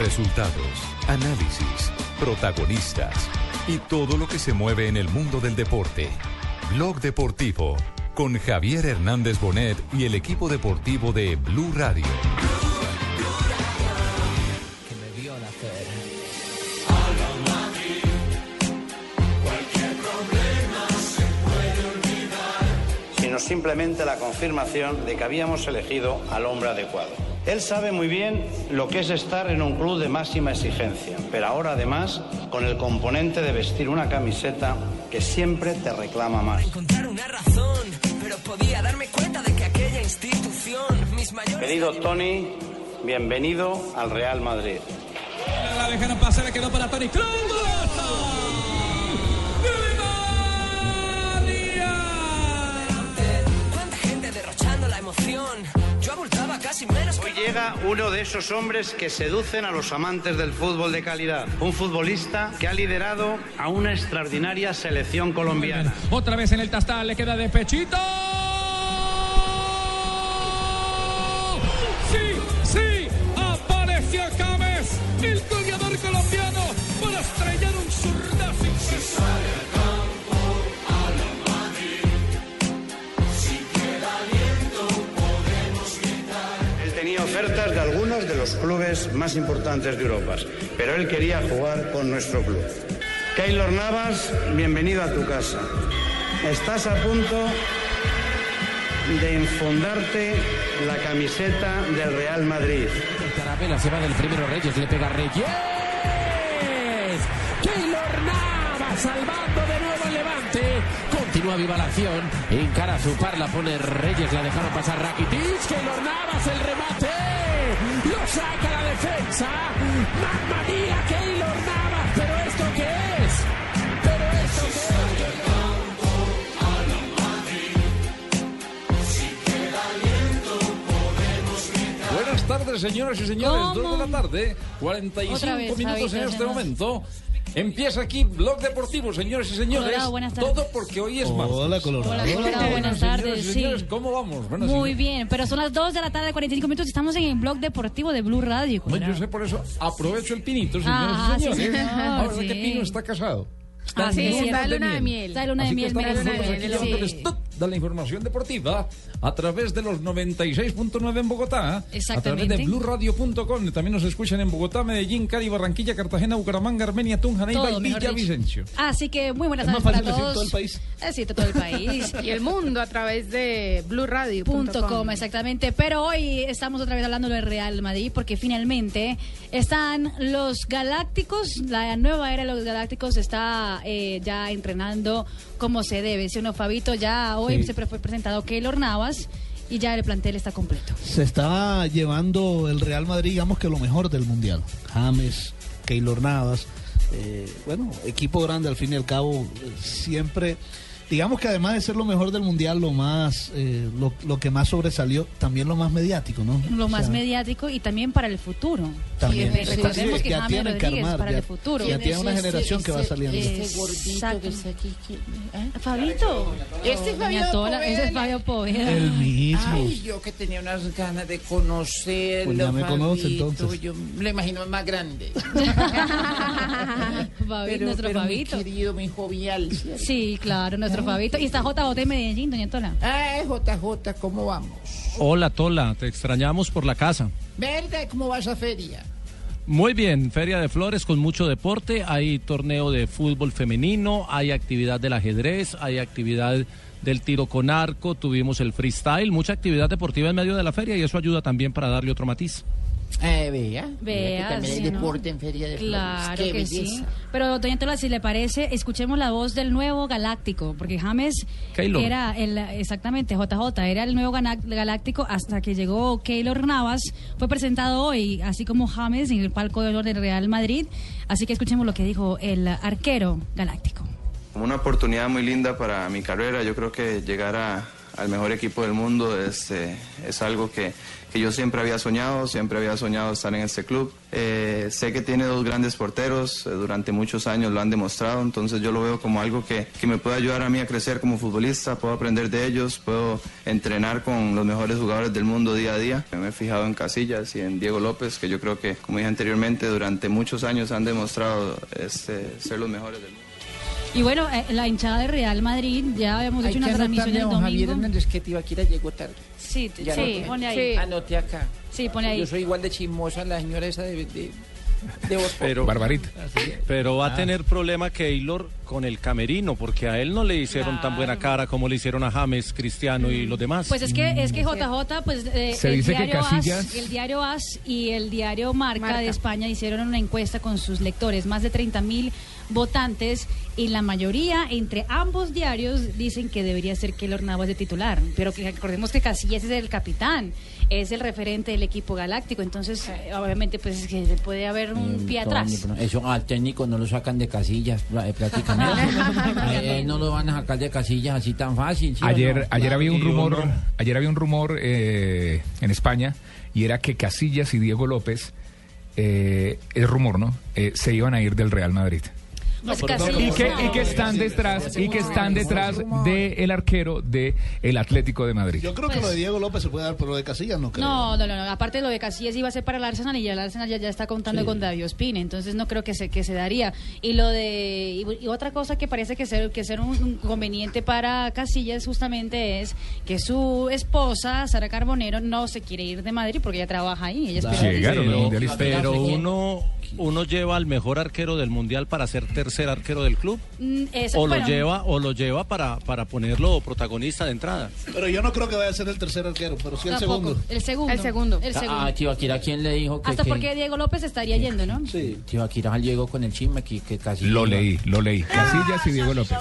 Resultados, análisis, protagonistas y todo lo que se mueve en el mundo del deporte. Blog Deportivo con Javier Hernández Bonet y el equipo deportivo de Blue Radio. que me vio nacer. sino simplemente la confirmación de que habíamos elegido al hombre adecuado. Él sabe muy bien lo que es estar en un club de máxima exigencia, pero ahora además con el componente de vestir una camiseta que siempre te reclama más. Querido Tony, bienvenido al Real Madrid. La dejaron pasar, le quedó para Tony. Hoy llega uno de esos hombres que seducen a los amantes del fútbol de calidad. Un futbolista que ha liderado a una extraordinaria selección colombiana. Otra vez en el tastal, le queda de pechito. Sí, sí, apareció James, el goleador colombiano, para estrellar un zurdazo de los clubes más importantes de Europa, pero él quería jugar con nuestro club. Keylor Navas, bienvenido a tu casa. Estás a punto de enfundarte la camiseta del Real Madrid. Carapela se va del primero Reyes, le pega Reyes. Keylor Navas salvando de nuevo el levante. Continúa viva la acción. Encara a su par, la pone Reyes, la dejaron pasar Rakitic. Keylor Navas el remate. Lo saca la defensa. Mamma mía, Keylor Navas. ¿Pero esto qué es? ¿Pero esto qué es? Buenas tardes, señoras y señores. ¿Cómo? Dos de la tarde, 45 Otra vez, minutos en este momento. Empieza aquí Blog Deportivo, señores y señores. Colorado, buenas tardes. Todo porque hoy es martes. Hola, Colorado. Hola, Colorado, buenas tardes. Sí. señores, ¿cómo vamos? Bueno, Muy sí. bien, pero son las 2 de la tarde, 45 minutos y estamos en el blog deportivo de Blue Radio. No, yo sé por eso aprovecho el pinito, señores Ah, y sí, señores. señor, Ahora sí. que Pino está casado. Está Ah, sí, sí, luna está de luna de miel. miel. Está de luna de miel, estamos mira, nosotros sí. aquí toda la información deportiva a través de los 96.9 en Bogotá, a través de blueradio.com. También nos escuchan en Bogotá, Medellín, Cali, Barranquilla, Cartagena, Bucaramanga, Armenia, Tunja, Neiva y. Villavicencio. Así que muy buenas Es tardes más para fácil decir todos. todo el país. Es cierto, todo el país. y el mundo a través de blueradio.com. Punto com, exactamente. Pero hoy estamos otra vez hablando del Real Madrid porque finalmente están los Galácticos, la nueva era de los Galácticos está eh, ya entrenando como se debe. Si uno, Fabito, ya hoy Sí. se fue presentado Keylor Navas y ya el plantel está completo. Se está llevando el Real Madrid, digamos que lo mejor del Mundial. James, Keylor Navas, eh, bueno, equipo grande al fin y al cabo, eh, siempre, digamos que además de ser lo mejor del Mundial, lo más, eh, lo, lo que más sobresalió, también lo más mediático, ¿no? Lo O más sea, mediático y también para el futuro. También. Sí, Sí, recordemos sí, que ya James tienen que armar, para ya- el futuro. ya tiene una generación que va saliendo. Ese gordito que está aquí. Fabito. Este es Fabio ese es Poveda. Fabio Poveda. El mismo. Ay, yo que tenía unas ganas de conocerlo. Pues ya me conoce, Fabito, entonces. Yo lo imagino más grande. Fabito, nuestro pero Fabito. querido, muy jovial. Sí, claro, nuestro Fabito. Y está JJ en Medellín, doña Tola. Ay, JJ, ¿cómo vamos? Hola Tola, te extrañamos por la casa. ¿Verdad? ¿Cómo va esa feria? Muy bien, Feria de Flores con mucho deporte, hay torneo de fútbol femenino, hay actividad del ajedrez, hay actividad del tiro con arco, tuvimos el freestyle, mucha actividad deportiva en medio de la feria y eso ayuda también para darle otro matiz. Eh, vea. Vea, que también sí, hay ¿no? deporte en feria de Claro Flores. Qué que sí. belleza. Pero, doña Tola, si le parece, escuchemos la voz del nuevo Galáctico, porque James Keylor. era el, exactamente, JJ, era el nuevo Galáctico hasta que llegó Keylor Navas, fue presentado hoy, así como James en el palco de honor del Real Madrid, así que escuchemos lo que dijo el arquero Galáctico. Como una oportunidad muy linda para mi carrera, yo creo que llegar a, al mejor equipo del mundo es, eh, es algo que, que yo siempre había soñado, siempre había soñado estar en este club. Eh, sé que tiene dos grandes porteros, eh, durante muchos años lo han demostrado, entonces yo lo veo como algo que, que me puede ayudar a mí a crecer como futbolista, puedo aprender de ellos, puedo entrenar con los mejores jugadores del mundo día a día. Me he fijado en Casillas y en Diego López, que yo creo que, como dije anteriormente, durante muchos años han demostrado este, ser los mejores del mundo. Y bueno, eh, la hinchada de Real Madrid, ya habíamos Hay hecho una que transmisión anotarle el a don Javier domingo. Hernández que Tibaquira llegó tarde. Sí, Ya sí, anoté. pone ahí. Sí. Anoté acá. Sí, pone ahí. Yo soy igual de chismosa la señora esa de, de, de Voz Populi. Pero, Barbarita. Pero va Ah. a tener problema Keylor con el camerino, porque a él no le hicieron tan buena cara como le hicieron a James, Cristiano y los demás. Pues es que es que JJ, pues eh, Se el, dice que diario Casillas- AS, el diario AS y el diario Marca, Marca. de España hicieron una encuesta con sus lectores, más de 30 mil votantes y la mayoría entre ambos diarios dicen que debería ser Keylor Navas de titular, pero que recordemos que Casillas es el capitán, es el referente del equipo galáctico, entonces eh, obviamente pues es que puede haber un pie atrás. Eso al técnico no lo sacan de casillas eh, prácticamente. No lo van a sacar de casillas así tan fácil. ¿sí o Ayer, no? ayer Claro. había un rumor, ayer había un rumor eh, en España y era que Casillas y Diego López, eh, es rumor, ¿no? Eh, se iban a ir del Real Madrid. Pues y, que, no. y que están detrás y que están detrás del arquero de el Atlético de Madrid. Yo creo que lo de Diego López se puede dar, pero lo de Casillas no creo. No, no, no, no. Aparte lo de Casillas iba a ser para el Arsenal y ya el Arsenal ya, ya está contando Sí. con David Ospina, entonces no creo que se que se daría. Y lo de y, y otra cosa que parece que ser que ser un, un conveniente para Casillas justamente es que su esposa Sara Carbonero no se quiere ir de Madrid porque ella trabaja ahí, ella es pero, pero uno, uno lleva al mejor arquero del mundial para ser tercer arquero del club. Mm, O lo lleva, o lo lleva para, para ponerlo protagonista de entrada. Pero yo no creo que vaya a ser el tercer arquero, pero sí el tampoco. segundo. El segundo. El segundo. El segundo. Ah, Tibaquira, ¿quién le dijo que, Hasta que porque Diego López estaría yendo, ¿no? Sí. Tibaquira llegó con el chisme que, que casi... Lo leí, lo leí. Casillas y Diego López.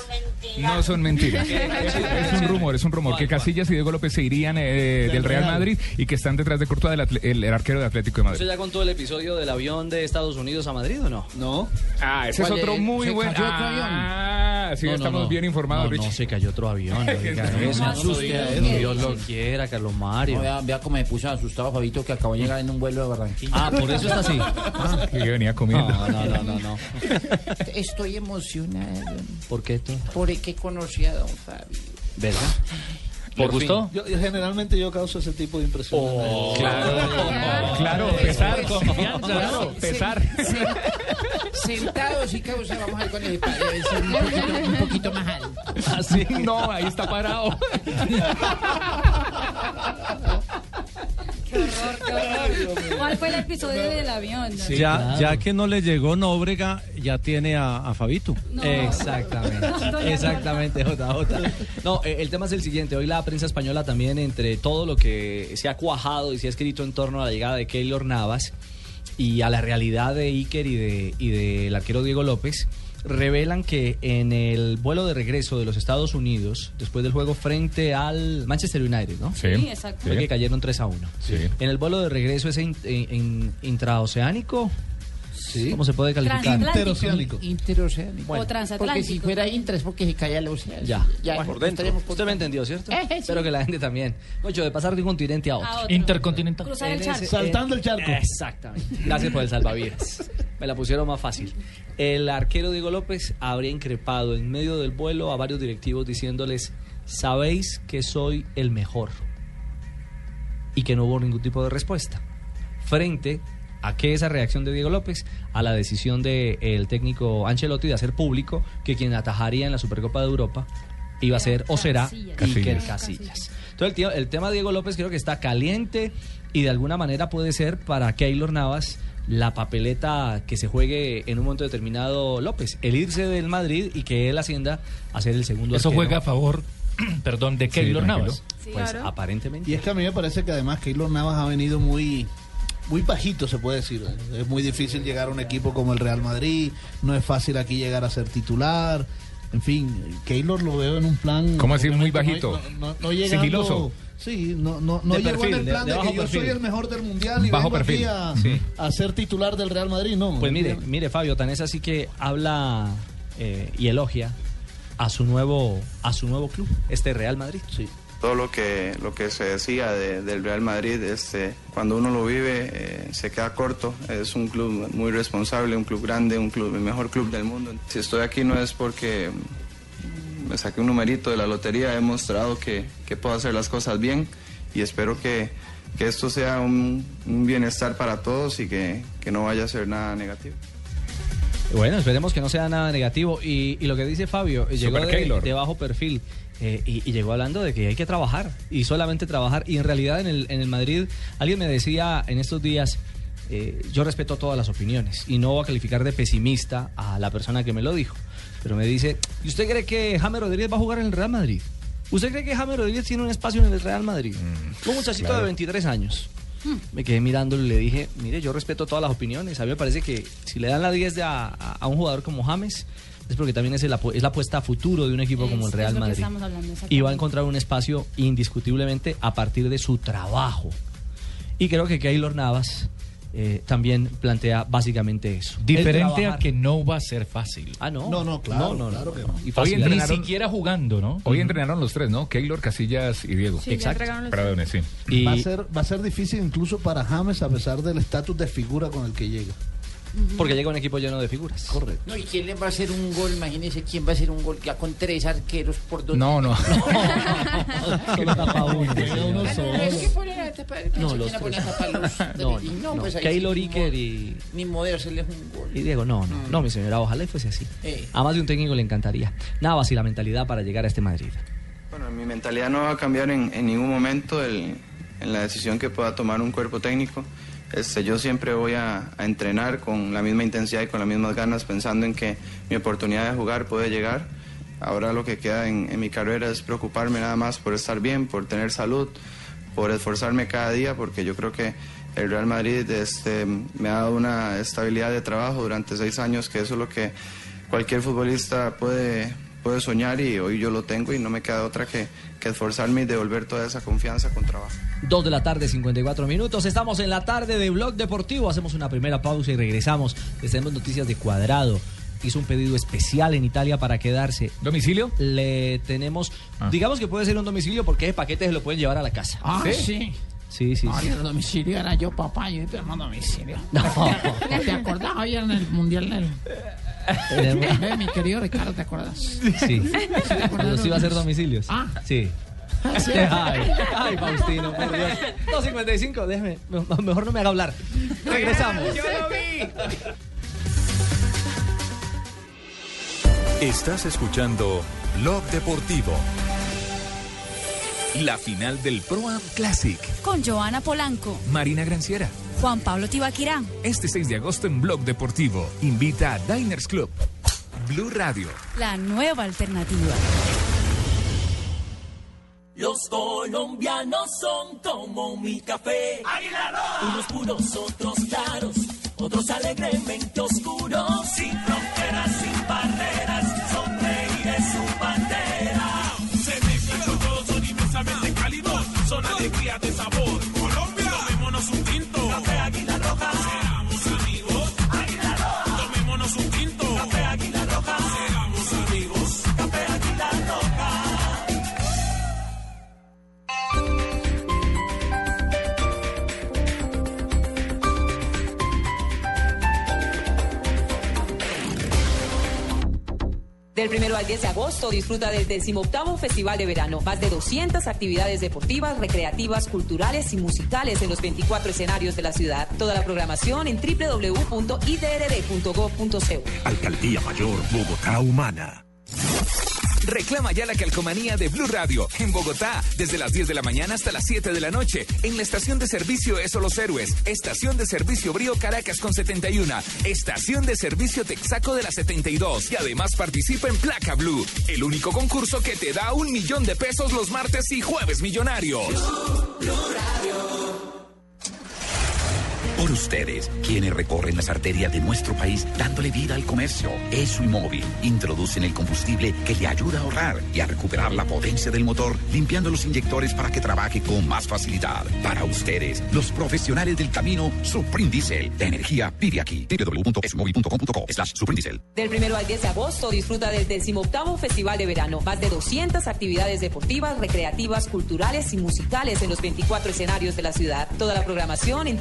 No son mentiras. Es, es un rumor, es un rumor. Que Casillas y Diego López se irían eh, del Real Madrid y que están detrás de Courtois, del atle- el, el arquero de Atlético de ¿Usted Madrid. ya contó el episodio del avión de Estados Unidos a Madrid o no? No. Ah, ese es ¿Cuál otro muy ¿Se buen. cayó otro avión? Ah, sí, No, no, estamos no. bien informados, No, Richie. no, se cayó otro avión. no asuste a. Dios lo quiera, Carlos Mario. No, vea, vea cómo me puso asustado Fabito que acabó de llegar en un vuelo de Barranquilla. Ah, por eso está así. Ah, que venía comiendo. No, no, no, no, no. Estoy emocionado ¿Por qué tú? porque conocí a don Fabio. ¿Verdad? ¿Le ¿Le gustó? Yo, yo generalmente yo causo ese tipo de impresión. Oh, Claro, claro, pesar, Confianza, pesar. Sentado sí causa, vamos a ver con el un poquito, un poquito más alto. Así, no, ahí está parado. Qué horror, qué horror. ¿Cuál fue el episodio del avión? no? ya, ya que no le llegó Nóbrega, ya tiene a, a Fabito. No. Exactamente, exactamente, JJ. No, eh, el tema es el siguiente. Hoy la prensa española también, entre todo lo que se ha cuajado y se ha escrito en torno a la llegada de Keylor Navas y a la realidad de Iker y de y del arquero Diego López, revelan que en el vuelo de regreso de los Estados Unidos, después del juego frente al Manchester United, ¿no? Sí, Sí, exacto. Fue que cayeron 3 a 1. Sí. En el vuelo de regreso ese in- intraoceánico, ¿cómo se puede calificar? Interoceánico. Interoceánico. O transatlántico. Porque si fuera intra es porque se cae al océano. Ya, ya Bueno, por dentro. Usted me entendió, ¿cierto? Eh, sí. Espero que la gente también. Mucho de pasar de un continente a otro. A otro. Intercontinental. Cruzar el charco. Saltando el charco. Exactamente. Gracias por el salvavidas. Me la pusieron más fácil. El arquero Diego López habría increpado en medio del vuelo a varios directivos diciéndoles, sabéis que soy el mejor. Y que no hubo ningún tipo de respuesta. Frente a que esa reacción de Diego López a la decisión del técnico Ancelotti de hacer público que quien atajaría en la Supercopa de Europa iba a ser o será Casillas. Iker Casillas. Casillas. Entonces el, tío- el tema de Diego López creo que está caliente y de alguna manera puede ser para Keylor Navas la papeleta que se juegue en un momento determinado López, el irse del Madrid y que él ascienda a ser el segundo Eso arquero. juega a favor, perdón, de Keylor. Navas. Pues Claro. aparentemente. Y es que a mí me parece que además Keylor Navas ha venido muy muy bajito, se puede decir. Es muy difícil llegar a un equipo como el Real Madrid, no es fácil aquí llegar a ser titular. En fin, Keylor lo veo en un plan... ¿Cómo así, muy bajito? No, no- no llegando- Sigiloso. Sí, no, no, no llegó perfil, en el plan de que yo perfil. soy el mejor del mundial y Bajo vengo aquí perfil, a, sí. a ser titular del Real Madrid, no. Pues mire, mire Fabio, tan es así que habla eh, y elogia a su nuevo a su nuevo club, este Real Madrid. Sí. Todo lo que, lo que se decía de- del Real Madrid, este, cuando uno lo vive eh, se queda corto. Es un club muy responsable, un club grande, un club, el mejor club del mundo. Si estoy aquí no es porque me saqué un numerito de la lotería, he demostrado que, que puedo hacer las cosas bien y espero que, que esto sea un, un bienestar para todos y que, que no vaya a ser nada negativo. Bueno, esperemos que no sea nada negativo. Y, y lo que dice Fabio, eh, llegó de, de bajo perfil eh, y, y llegó hablando de que hay que trabajar y solamente trabajar. Y en realidad en el, en el Madrid, alguien me decía en estos días, eh, yo respeto todas las opiniones y no voy a calificar de pesimista a la persona que me lo dijo. Pero me dice, ¿y usted cree que James Rodríguez va a jugar en el Real Madrid? ¿Usted cree que James Rodríguez tiene un espacio en el Real Madrid? un muchachito claro. de 23 años. Me quedé mirándolo y le dije, mire, yo respeto todas las opiniones. A mí me parece que si le dan la 10 de a, a- a un jugador como James, es porque también es, el apu- es la apuesta a futuro de un equipo como el Es- Real es lo que Madrid. estamos hablando, Y va a encontrar un espacio indiscutiblemente a partir de su trabajo. Y creo que Keylor Navas eh, también plantea básicamente eso. Diferente a que no va a ser fácil. Ah, no. No, no, claro, No, no, no, claro que no. Y Hoy Ni siquiera jugando, ¿no? Hoy entrenaron los tres, ¿no? Keylor, Casillas y Diego. Sí, Exacto. Perdón, sí. Y- Va, a ser, va a ser difícil incluso para James a pesar del estatus de figura con el que llega. Porque llega un equipo lleno de figuras. Correcto. No, ¿y quién le va a hacer un gol? Imagínese quién va a hacer un gol ya con tres arqueros por dos. No, no. No, los No, no, pues ahí Keylor Iker y, Ni modo hacerles un gol. y Diego, no, no, no, mi señora, ojalá y fuese así. Eh. A más de un técnico le encantaría. Navas y la mentalidad para llegar a este Madrid. Bueno, mi mentalidad no va a cambiar en, en ningún momento el- en la decisión que pueda tomar un cuerpo técnico. Este, yo siempre voy a, a entrenar con la misma intensidad y con las mismas ganas, pensando en que mi oportunidad de jugar puede llegar. Ahora lo que queda en, en mi carrera es preocuparme nada más por estar bien, por tener salud, por esforzarme cada día, porque yo creo que el Real Madrid este, me ha dado una estabilidad de trabajo durante seis años, que eso es lo que cualquier futbolista puede, puede soñar y hoy yo lo tengo y no me queda otra que, que esforzarme y devolver toda esa confianza con trabajo. Dos de la tarde, 54 minutos. Estamos en la tarde de Blog Deportivo. Hacemos una primera pausa y regresamos. Les tenemos noticias de Cuadrado. Hizo un pedido especial en Italia para quedarse. ¿Domicilio? Le tenemos, digamos que puede ser un domicilio porque ese paquete se lo pueden llevar a la casa. Ah, sí. Sí, sí, Ay, sí. el domicilio era yo, papá, yo te hermano domicilio. No. ¿Te, te acordás ayer en el mundial del... Mi querido Ricardo, ¿te acuerdas? Sí. Sí va a ser domicilios. Ah. Sí. Sí. Ay, ay, Faustino, por Dios. 2.55, déjeme. me- Mejor no me haga hablar. Regresamos. Estás escuchando Blog Deportivo. La final del Pro Am Classic. Con Joana Polanco, Marina Granciera. Juan Pablo Tibaquirá. Este 6 de agosto en Blog Deportivo. Invita a Diners Club. Blue Radio. La nueva alternativa. Los colombianos son como mi café. Unos puros, otros claros, otros alegremente oscuros. Sin fronteras, sin Son alegría de sabor. Del primero al 10 de agosto disfruta del 18 Festival de Verano. Más de 200 actividades deportivas, recreativas, culturales y musicales en los 24 escenarios de la ciudad. Toda la programación en www.idrd.gov.co. Alcaldía Mayor Bogotá Humana. Reclama ya la calcomanía de Blue Radio en Bogotá, desde las 10 de la mañana hasta las 7 de la noche. En la estación de servicio Eso Los Héroes, estación de servicio Brío Caracas con 71, estación de servicio Texaco de la 72. Y además participa en Placa Blue, el único concurso que te da un millón de pesos los martes y jueves millonarios. Por Por ustedes, quienes recorren las arterias de nuestro país dándole vida al comercio. ESO y móvil introducen el combustible que le ayuda a ahorrar y a recuperar la potencia del motor, limpiando los inyectores para que trabaje con más facilidad. Para ustedes, los profesionales del camino, Supreme Diesel. La energía vive aquí. www.esomóvil.com.co slash. Del primero al 10 de agosto disfruta del 18 Festival de Verano. Más de 200 actividades deportivas, recreativas, culturales y musicales en los 24 escenarios de la ciudad. Toda la programación en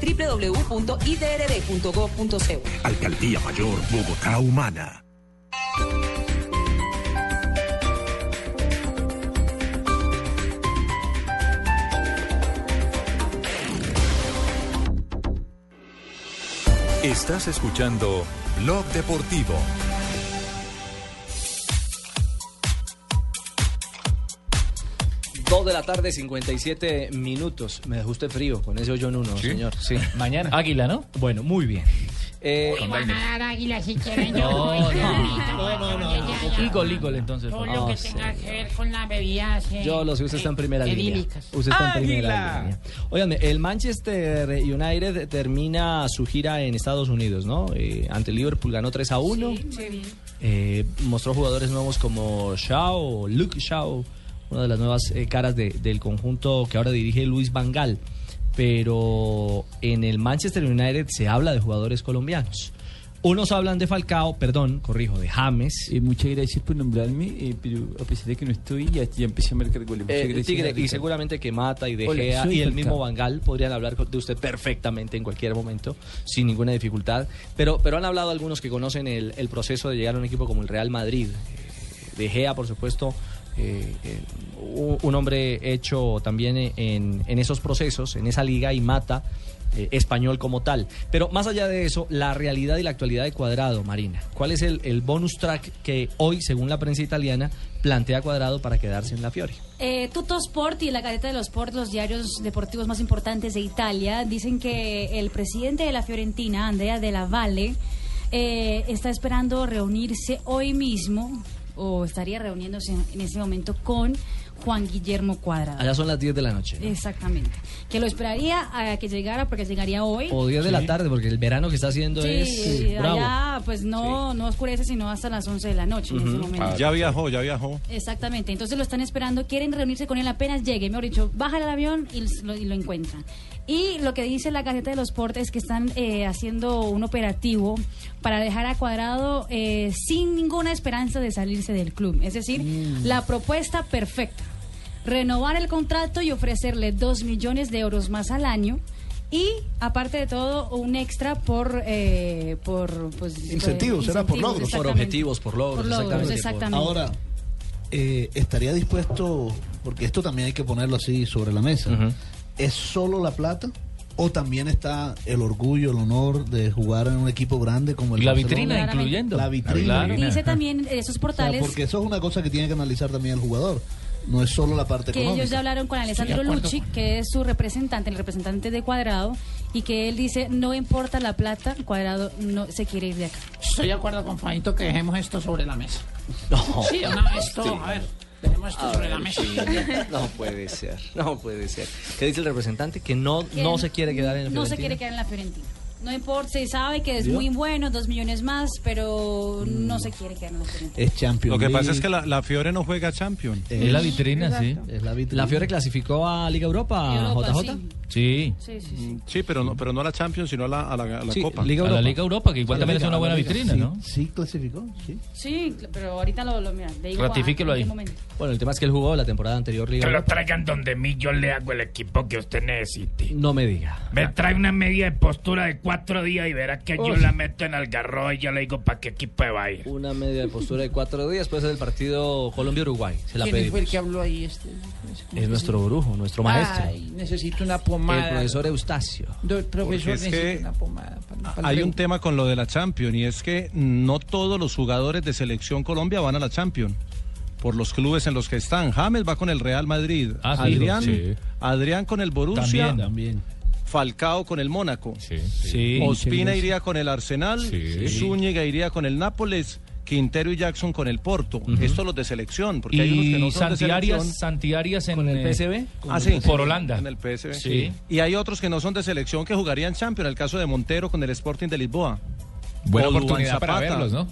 www.idrd.gov.co. Alcaldía Mayor Bogotá Humana. Estás escuchando Blog Deportivo. Dos de la tarde, 57 minutos. Me dejó usted frío con ese hoyo en uno, señor. Sí. Mañana. Águila, ¿no? Bueno, muy bien. Eh, Van a dar águila si quieren. No, yo voy, no, no, no, Eagle, Eagle, entonces. Todo lo que tenga que ver con las bebidas. eh, Yo lo sé, usted está en primera eh, línea. edílicas. Usted está en primera línea. Óigame, el Manchester United termina su gira en Estados Unidos, ¿no? Eh, ante Liverpool ganó 3 a 1. Eh, mostró jugadores nuevos como Shaw, Luke Shaw, una de las nuevas eh, caras de- del conjunto que ahora dirige Luis Vangal. Pero en el Manchester United se habla de jugadores colombianos. Unos hablan de Falcao, perdón, corrijo, de James. muchas gracias por nombrarme, eh, pero a pesar de que no estoy, ya, ya empecé a marcar goles. Muchas Eh, gracias, Tigre, y seguramente que Mata y De Gea y el Falcao. mismo Bangal podrían hablar de usted perfectamente en cualquier momento, sin ninguna dificultad. Pero, pero han hablado algunos que conocen el, el proceso de llegar a un equipo como el Real Madrid. Eh, De Gea, por supuesto, eh, eh, un, hombre hecho también en, en esos procesos, en esa liga, y Mata. eh, español como tal. Pero más allá de eso, la realidad y la actualidad de Cuadrado, Marina. ¿Cuál es el, el bonus track que hoy, según la prensa italiana, plantea Cuadrado para quedarse en la Fiore? Eh, Tutto Sport y la Gaceta de los Sport, los diarios deportivos más importantes de Italia, dicen que el presidente de la Fiorentina, Andrea Della Valle, eh, está esperando reunirse hoy mismo, o estaría reuniéndose en ese momento con Juan Guillermo Cuadrado. Allá son las 10 de la noche. ¿no? Exactamente. Que lo esperaría a que llegara, porque llegaría hoy. O 10 de la tarde, porque el verano que está haciendo Sí, es eh, bravo. allá pues no, no oscurece sino hasta las 11 de la noche en ese momento. Ya viajó, ya viajó. Exactamente, entonces lo están esperando, quieren reunirse con él apenas llegue, mejor dicho, baja el avión y lo, y lo encuentran. Y lo que dice la Gaceta de los Sport es que están eh, haciendo un operativo para dejar a Cuadrado eh, sin ninguna esperanza de salirse del club. Es decir, la propuesta perfecta. Renovar el contrato y ofrecerle dos millones de euros más al año. Y aparte de todo, un extra por... eh, por pues, Incentivos, era por logros. Por objetivos, por logros, Por logros, exactamente. exactamente. Ahora, eh, estaría dispuesto, porque esto también hay que ponerlo así sobre la mesa, ¿es solo la plata? ¿O también está el orgullo, el honor de jugar en un equipo grande como el Y la Barcelona? vitrina Claramente. incluyendo. La vitrina. Dice también esos O sea, portales porque eso es una cosa que tiene que analizar también el jugador. No es solo la parte que económica. ellos ya hablaron con Alessandro. Lucci, que es su representante, el representante de Cuadrado, y que él dice, no importa la plata, Cuadrado no se quiere ir de acá. Estoy de acuerdo con Fabito que dejemos esto sobre la mesa. No. Sí, una, esto, Sí. a ver, dejemos esto A sobre ver, la mesa. sí. No puede ser, no puede ser. ¿Qué dice el representante? Que no, Que no se quiere quedar en el No se quiere quedar en la Fiorentina. No importa, se sabe que es muy bueno, dos millones más, pero no se quiere quedar en la Fiorentina. Es Champions Lo que pasa es que la, la Fiore no juega Champion. Es la vitrina, sí. Es la vitrina. ¿La Fiore clasificó a Liga Europa, Europa, JJ? sí. Sí. Sí, sí, sí. Sí, pero no, pero no a la Champions, sino a la, a la, a la Sí, Copa. Liga A la. Liga Europa, que igual Sí, también es una buena vitrina, Sí, ¿no? sí clasificó, sí. Sí, pero ahorita lo, lo mira, le digo a- Ratifíquelo ahí. Bueno, el tema es que él jugó la temporada anterior Liga Que lo traigan donde mí, yo le hago el equipo que usted necesite. No me diga. Me trae una media de postura de cuatro días y verá que yo la meto en Algarrobo y yo le digo para qué equipo va a ir. Una media de postura de cuatro días después del partido Colombia-Uruguay. Se la ¿Quién fue el pedimos. que habló ahí? Este? ¿Cómo Es nuestro brujo, nuestro maestro. Ay, necesito una pomada. El profesor Eustacio. Profesor, es que una pomada. Hay un tema con lo de la Champions y es que no todos los jugadores de selección Colombia van a la Champions por los clubes en los que están. James va con el Real Madrid, Ah, sí, Adrián, sí. Adrián con el Borussia, También, También. Falcao con el Mónaco, Sí. Ospina iría con el Arsenal, Sí. Zúñiga iría con el Nápoles. Quintero y Jackson con el Porto. Estos los de selección, porque hay unos que Y no son de Santiarias, selección. Santiarias en ¿Con el eh, PSV? Ah, sí. Por Holanda. En el PSV. Sí. Y hay otros que no son de selección que jugarían Champions. El caso de Montero con el Sporting de Lisboa. Buena O oportunidad para Zapata. verlos, ¿no?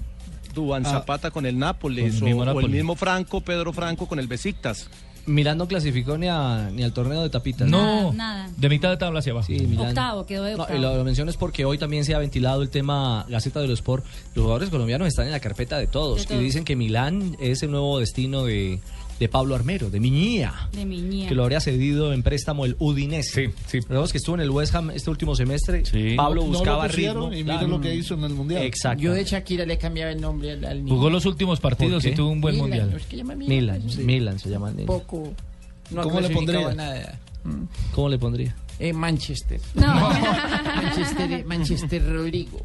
Duván Ah. Zapata con el Nápoles. Con el o, o el mismo Franco, Pedro Franco con el Besiktas. Milán no clasificó ni, a- ni al torneo de tapitas. No, Nada. de mitad de tabla hacia abajo. Sí, Milán. Octavo, quedó de No, octavo. y lo, lo menciono es porque hoy también se ha ventilado el tema Gaceta de los Sport. Los jugadores colombianos están en la carpeta de todos, De todos. y dicen que Milán es el nuevo destino de, de Pablo Armero, de Miñía. De Miñía. Que lo habría cedido en préstamo el Udinese. Sí, sí. Recordemos que estuvo en el West Ham este último semestre. Pablo No- no buscaba lo ritmo. y Claro. lo que hizo en el Mundial. Exacto. Yo de Shakira le cambiaba el nombre al, al niño. Jugó los últimos partidos ¿Por y tuvo un buen Milan, mundial. ¿no es que llama Milan? Milan, Sí. Milan se llama. Poco. No ¿Cómo le pondría? Nada. ¿Cómo le pondría? Eh, Manchester. No. Manchester, Manchester Rodrigo.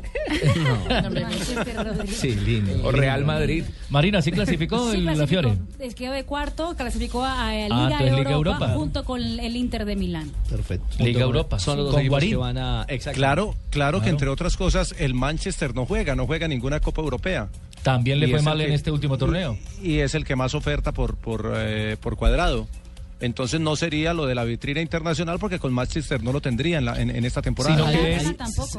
No. Nombre Manchester Rodrigo. Sí, lindo. O Real Madrid. Marina, ¿sí clasificó Sí, el- la. Fiore? Es quedó de cuarto, clasificó a, a Liga, Ah, entonces Liga Europa, Europa. junto con el Inter de Milán. Perfecto. Liga Europa. Son los dos Con equipos Guarín. que van a. Claro, claro, que entre otras cosas el Manchester no juega, no juega ninguna Copa Europea. También le Y fue mal en este último torneo. Y, y es el que más oferta por, por, eh, por cuadrado. Entonces no sería lo de la vitrina internacional porque con Manchester no lo tendría en, la- en, en esta temporada. Sino que, es,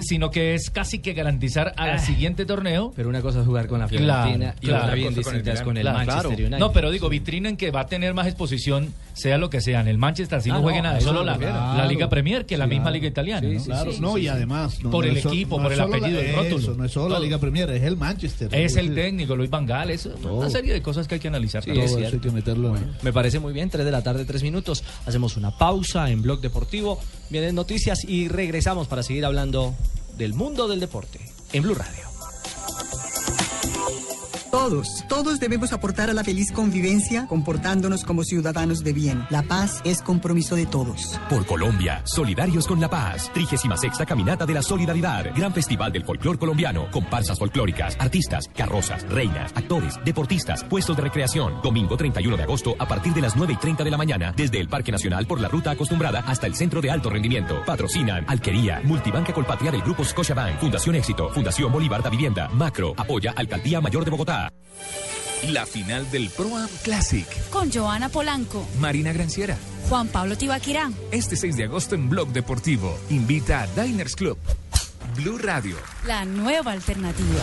sino que es casi que garantizar al siguiente torneo. Pero una cosa es jugar con la Fiorentina y otra bien distinta es con el Manchester United. No, pero digo, vitrina en que va a tener más exposición, sea lo que sea. En el Manchester, si Ah, no no, juegue nada, eso solo la, la Liga Premier, que la misma Liga Italiana. ¿no? Claro, no, y además. no- por no el es so- equipo, no por es el la- apellido, el eso, rótulo. No es solo la. Liga Premier, es el Manchester. Es el decir, técnico, Luis Van Gaal, es una serie de cosas que hay que analizar. Sí, Todo es eso hay que meterlo Me parece muy bien, 3 de la tarde, 3 minutos. Hacemos una pausa en Blog Deportivo. Vienen noticias y regresamos para seguir hablando del mundo del deporte en Blue Radio. Todos, todos debemos aportar a la feliz convivencia comportándonos como ciudadanos de bien. La paz es compromiso de todos. Por Colombia, solidarios con la paz. 36 Caminata de la Solidaridad. Gran Festival del Folclor Colombiano. Comparsas folclóricas, artistas, carrozas, reinas, actores, deportistas, puestos de recreación. Domingo 31 de agosto a partir de las 9 y 30 de la mañana. Desde el Parque Nacional por la ruta acostumbrada hasta el Centro de Alto Rendimiento. Patrocinan Alquería, Multibanca Colpatria del Grupo Scotiabank, Fundación Éxito, Fundación Bolívar da Vivienda, Macro, apoya Alcaldía Mayor de Bogotá. La final del Pro Am Classic. Con Joana Polanco, Marina Granciera. Juan Pablo Tibaquirá. Este 6 de agosto en Blog Deportivo. Invita a Diners Club. Blue Radio. La nueva alternativa.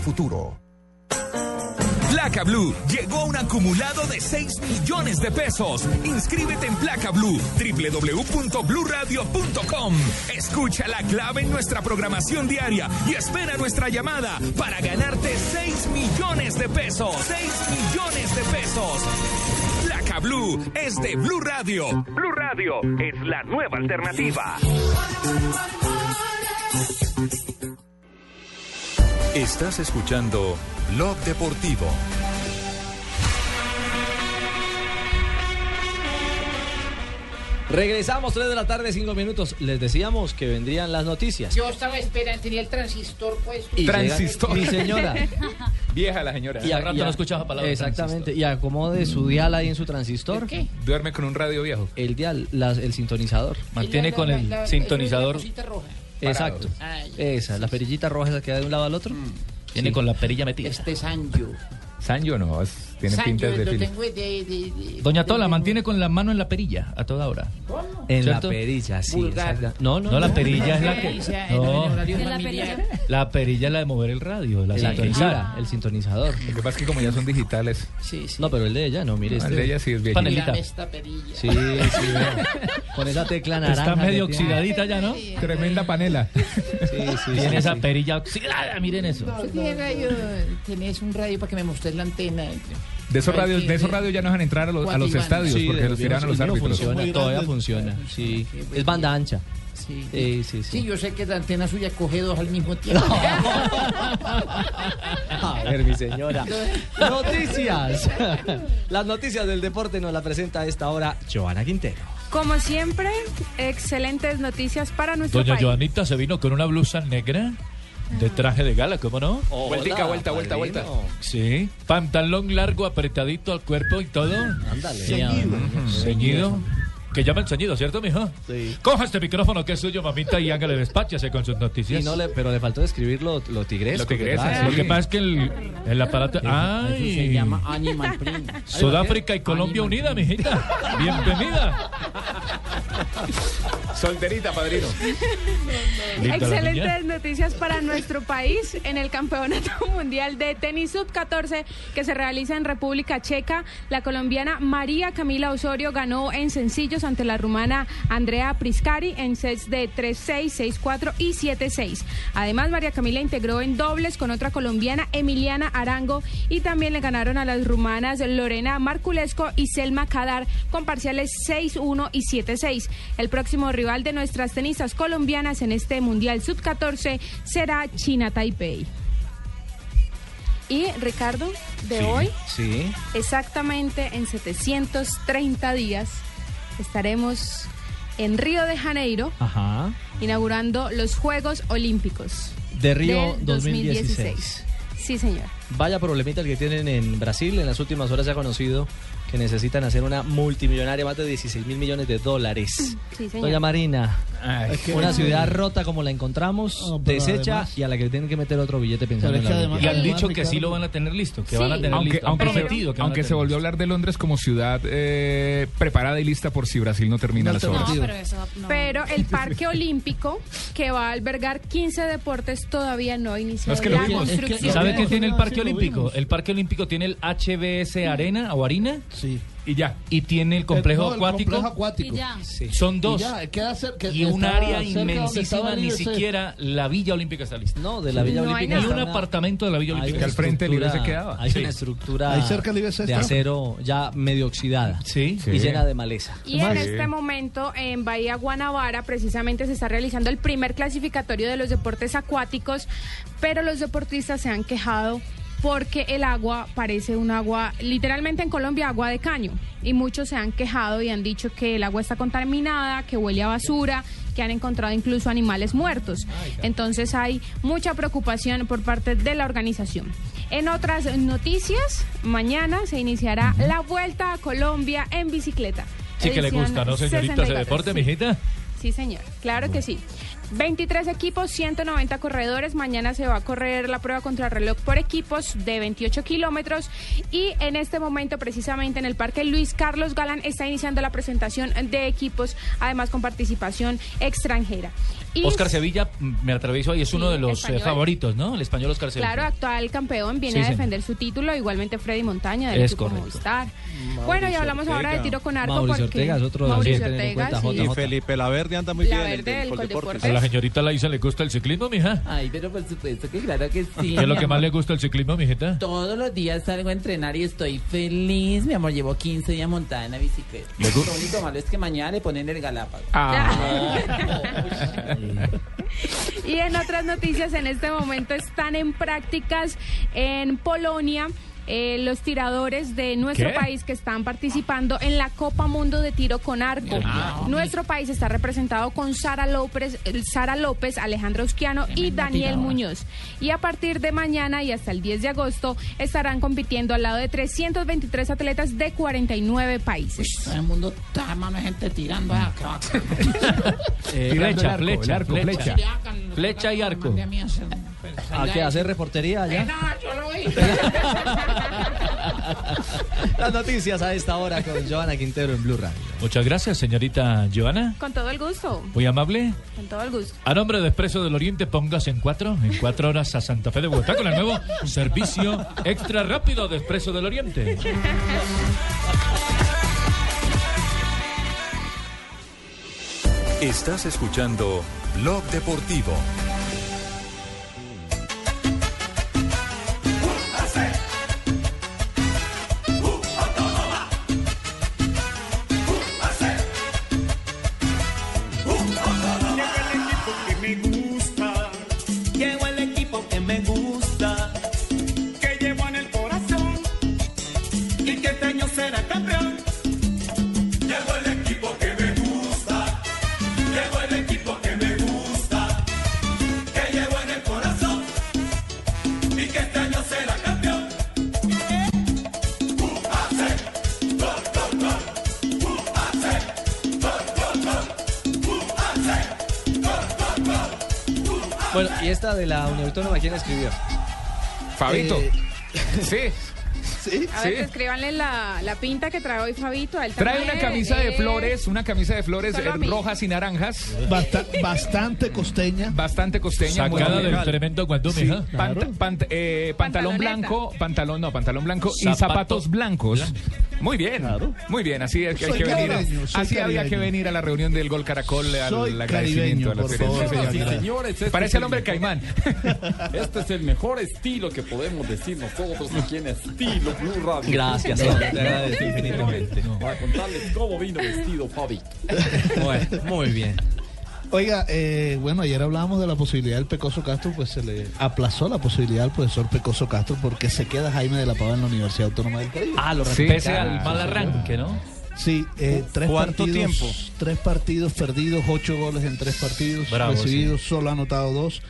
futuro. Placa Blue llegó a un acumulado de 6 millones de pesos. Inscríbete en Placa Blue, www.bluradio.com. Escucha la clave en nuestra programación diaria y espera nuestra llamada para ganarte 6 millones de pesos. 6 millones de pesos. Placa Blue es de Blue Radio. Blue Radio es la nueva alternativa. Estás escuchando Blog Deportivo. Regresamos 3 de la tarde, 5 minutos. Les decíamos que vendrían las noticias. Yo estaba esperando, tenía el transistor puesto. Y llega Mi señora. Vieja la señora. Y a- Hace rato y a- no escuchaba palabra Exactamente. Y acomode su dial ahí en su transistor. ¿Qué? Duerme con un radio viejo. El dial, las- el sintonizador. Mantiene La- con la- el la- sintonizador. la cosita roja. Exacto. Ah. Esa, la perillita roja esa que da de un lado al otro. Tiene con la perilla metida. Este Sancho. Sancho no, es- tiene Sancho, pintas de lo fil- tengo de, de- de- Doña Tola de- mantiene con la mano en la perilla a toda hora. En ¿Cierto? la perilla, sí. Vulgar. No, no, No, la perilla es la que. El No, horario ¿De la perilla es la de mover el radio, la sintonizar. el sintonizador. Lo que pasa es que como ya son digitales. Sí, sí. No, pero el de ella no, mire. El este. de ella sí es viejito. Panelita. Esta perilla. Sí, sí. Con esa tecla naranja. Está medio oxidadita ya, ¿no? Tremenda panela. Sí, sí, Tiene sí, esa sí. perilla oxidada, miren eso. ¿Qué radio? Tenés un radio para que me mostres la antena. De esos radios, de esos radios ya no dejan entrar a los, a los estadios Sí, porque los tiran a los árbitros. funciona, todavía funciona. Sí. Es banda ancha. Sí, Sí, sí, sí. Sí, yo sé que la antena suya coge dos al mismo tiempo. A ver, mi señora. Noticias. Las noticias del deporte nos la presenta a esta hora Joana Quintero. Como siempre, excelentes noticias para nuestro Doña país. Joanita se vino con una blusa negra de traje de gala, ¿cómo no? Vueltica, vuelta, vuelta, vuelta. Sí, pantalón largo apretadito al cuerpo y todo. Ándale. Ceñido. Ceñido. Que llaman ceñido, ¿cierto, mijo? Sí. Coja este micrófono que es suyo, mamita, y hágale despáchase con sus noticias. Y no le, pero le faltó describir lo, lo tigresco. Lo tigresco, trae. sí. Lo que pasa es que el, el aparato... Eso ¡Ay! se llama Animal Print. Sudáfrica y Colombia unida, mijita. Bienvenida. Solterita, padrino. Excelentes noticias para nuestro país en el Campeonato Mundial de Tenis Sub-14 que se realiza en República Checa. La colombiana María Camila Osorio ganó en sencillos ante la rumana Andrea Priscari en sets de 3-6, 6-4 y 7-6. Además, María Camila integró en dobles con otra colombiana Emiliana Arango y también le ganaron a las rumanas Lorena Marculesco y Selma Kadar con parciales 6-1 y 7-6. El próximo rival de nuestras tenistas colombianas en este Mundial Sub-14 será China Taipei. Y Ricardo, de Sí, hoy, Sí. exactamente en 730 días, estaremos en Río de Janeiro Ajá. inaugurando los Juegos Olímpicos De Río del 2016. Sí, señor. Vaya problemita el que tienen en Brasil. En las últimas horas se ha conocido que necesitan hacer una multimillonaria, más de 16 mil millones de dólares. Sí, señor. Doña Marina, una ciudad rota como la encontramos, No, deshecha además- y a la que le tienen que meter otro billete pensando en la además- Y han dicho que sí lo van a tener listo, que Sí. van a tener Aunque, listo. Aunque, prometido que aunque se volvió a hablar de Londres como ciudad eh, preparada y lista por si Brasil no termina las obras. No, pero eso no. Pero el Parque Olímpico, que va a albergar 15 deportes, todavía no ha iniciado No, es que la vimos. Es que- construcción. ¿Sabe qué tiene el Parque sí, Olímpico? El Parque Olímpico tiene el HBS Arena o Harina Sí. y ya. Y tiene el complejo No, el acuático. complejo acuático. Y ya. Sí. Son dos. Y ya, queda cerca- Y un área inmensísima, el ni siquiera la Villa Olímpica está lista. No, de la Villa No hay Olímpica. Ni un apartamento de la Villa hay Olímpica. al frente estructura- IBC quedaba. Hay Sí. una estructura Ahí cerca de está. acero ya medio oxidada Sí. y llena de maleza. Y en este momento en Bahía Guanabara precisamente se está realizando el primer clasificatorio de los deportes acuáticos, pero los deportistas se han quejado porque el agua parece un agua, literalmente en Colombia, agua de caño. Y muchos se han quejado y han dicho que el agua está contaminada, que huele a basura, que han encontrado incluso animales muertos. Entonces hay mucha preocupación por parte de la organización. En otras noticias, mañana se iniciará la Vuelta a Colombia en bicicleta. Sí que le gusta, ¿no, señorita, 64? deporte, Sí. mijita? Sí, señor, claro que sí. 23 equipos, 190 corredores. Mañana se va a correr la prueba contra reloj por equipos de 28 kilómetros. Y en este momento, precisamente en el Parque Luis Carlos Galán, está iniciando la presentación de equipos, además con participación extranjera. Y Oscar Sevilla, me atravieso ahí, es uno de los eh, español. favoritos, ¿no? El español Oscar Sevilla. Claro, actual campeón, viene Sí, a señor. defender su título, igualmente Freddy Montaña del Es equipo correcto. Movistar. bueno, y hablamos ahora de tiro con arco Mauricio porque Ortega es otro de los Mauricio que tener en Ortega, cuenta, sí. Y Felipe Laverde anda muy La bien. el. A la señorita Laisa le gusta el ciclismo, mija. Ay, pero por supuesto que claro que sí. ¿Qué es lo que más le gusta el ciclismo, mijita? Todos los días salgo a entrenar y estoy feliz, mi amor. Llevo 15 días montada en la bicicleta. ¿Le gu- Lo único malo es que mañana le ponen el Galápagos. Y en otras noticias, en este momento están en prácticas en Polonia. Eh, los tiradores de nuestro ¿Qué? país que están participando en la Copa Mundo de Tiro con Arco. Ah. Nuestro país está representado con Sara López, Sara López, Alejandro Osquiano y Daniel tiradora. Muñoz. Y a partir de mañana y hasta el 10 de agosto estarán compitiendo al lado de 323 atletas de 49 países. Todo el mundo está mano de gente tirando. ah, qué bacano. Eh, flecha, flecha, flecha. flecha. Flecha y arco. A mí a hacer- ¿A qué? ¿Hacer reportería allá? No, yo lo vi. Las noticias a esta hora con Joana Quintero en Blue Radio. Muchas gracias, señorita Joana. Con todo el gusto. Muy amable. Con todo el gusto. A nombre de Expreso del Oriente, póngase en cuatro, en cuatro horas a Santa Fe de Bogotá con el nuevo servicio extra rápido de Expreso del Oriente. Estás escuchando Blog Deportivo. Fabito. Eh, sí. Sí. A ver, escríbanle la, la pinta que trae hoy Fabito. él Trae también. una camisa de flores, una camisa de flores eh, rojas y naranjas. Basta- bastante costeña. Bastante costeña. Sacada del tremendo Sí, pant- pant- eh, pantalón blanco, pantalón no, pantalón blanco y Zapato zapatos blancos. Muy bien, muy bien, así es que hay Soy que venir. caribeño, soy Así había que venir a la reunión del Gol Caracol al Soy agradecimiento caribeño, a la favor, Sí. Señores, este Parece el hombre caimán. Este es el mejor estilo que podemos decir nosotros aquí en Estilo Blue Radio. Gracias, Para contarles cómo vino vestido Fabi. Bueno, muy bien. Oiga, eh, bueno, ayer hablábamos de la posibilidad del Pecoso Castro, pues se le aplazó la posibilidad al profesor Pecoso Castro porque se queda Jaime de la Pava en la Universidad Autónoma del Caribe. Ah, lo Sí, pese al mal arranque, ¿no? Sí, eh, tres ¿Cuánto partidos, tiempo? Tres partidos perdidos, ocho goles en tres partidos Bravo, recibidos, solo ha anotado dos.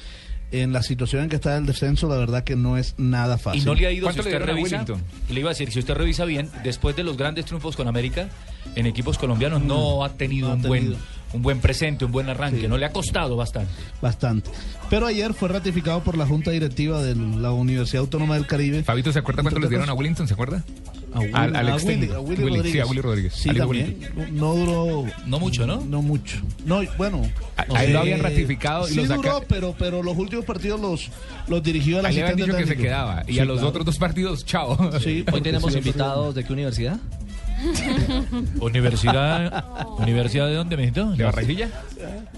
En la situación en que está el descenso, la verdad que no es nada fácil. Y no le ha ido, si ¿Cuánto le usted a revisa, Wellington? le iba a decir, si usted revisa bien, después de los grandes triunfos con América, en equipos colombianos no ha tenido, no ha un, buen. Un buen presente, un buen arranque, Sí. no le ha costado bastante. Bastante. Pero ayer fue ratificado por la Junta Directiva de la Universidad Autónoma del Caribe. Fabito, ¿se acuerda cuánto les dieron a Wellington? ¿Se acuerda? A Willy, Al- al a Willy, a Willy Willy, Rodríguez. sí, a Willy Rodríguez. Sí, también. No duró. No mucho, ¿no? No mucho. No, bueno. A- a él lo habían ratificado y sí lo saca- duró, pero, pero los últimos partidos los, los dirigió el Ahí le habían dicho que se quedaba. Y Sí, a los claro. otros dos partidos, chao. Sí, Hoy tenemos sí, invitados de qué universidad? Universidad, ¿Universidad de dónde, mijito? ¿De Barranquilla?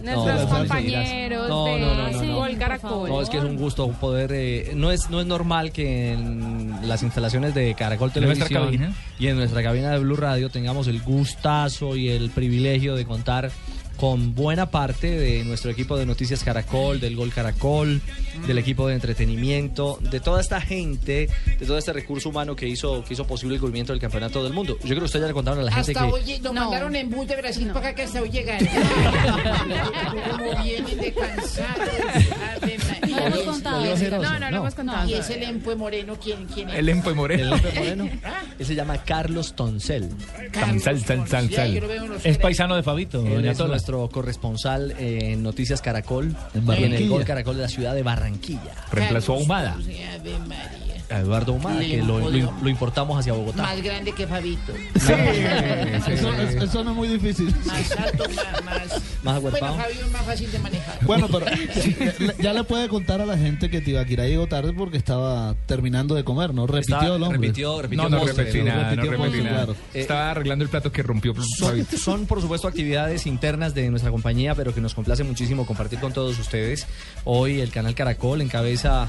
Nuestros no, compañeros no, de no, no, no, no. Gol Caracol. No, es que es un gusto poder. eh, no es no es normal que en las instalaciones de Caracol ¿En nuestra Televisión cabina? y en nuestra cabina de Blue Radio tengamos el gustazo y el privilegio de contar con buena parte de nuestro equipo de Noticias Caracol, del Gol Caracol, del equipo de entretenimiento, de toda esta gente, de todo este recurso humano que hizo que hizo posible el cubrimiento del campeonato del mundo. Yo creo que usted ya le contaron a la gente Hasta que hoy lo No. mandaron en bus de Brasil para acá que hasta hoy. Como vienen de cansados. Lo hemos contado. No, no, lo hemos contado. Y ese Lempo Moreno, ¿quién, quién es? El Empo el Moreno. hombre moreno, él se llama Carlos Toncel. En los Es paisano de Fabito, es nuestro corresponsal en Noticias Caracol En el. Gol Caracol de la ciudad de Barranquilla. Reemplazó a Humada. Ave María. A Eduardo Humada, que lo, lo- lo importamos hacia Bogotá. Más grande que Fabito. Sí, Eso, sí. es- eso no es muy difícil. Más alto, más. más... Más Bueno, aguerpado. Fabio es más fácil de manejar. Bueno, pero ya, le puede contar a la gente que Tibaquirá llegó tarde porque estaba terminando de comer, ¿no? Repitió Estaba- el hombre. repitió, repitió No, no postre, repetí nada, no repitió repetí postre, nada. claro. Estaba arreglando el plato que rompió Son, son, por supuesto, actividades internas de nuestra compañía, pero que nos complace muchísimo compartir con todos ustedes. Hoy el canal Caracol, en cabeza,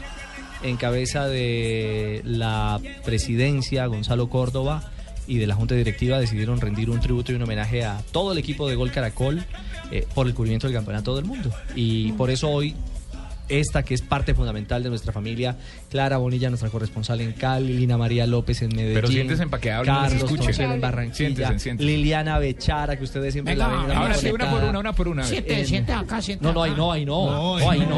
en cabeza de la presidencia, Gonzalo Córdoba, y de la Junta Directiva, decidieron rendir un tributo y un homenaje a todo el equipo de Gol Caracol eh, por el cubrimiento del Campeonato del Mundo. Y por eso hoy esta que es parte fundamental de nuestra familia, Clara Bonilla, nuestra corresponsal en Cali, Lina María López en Medellín. Pero siéntese para que hable Carlos. Toncel en Barranquilla, Siéntese, siéntese. Liliana Bechara, que ustedes siempre la ven. Ahora sí, una por una, una por una. Siente, En- siente acá, siente No, no, ahí no, ahí no. No, No, ahí no.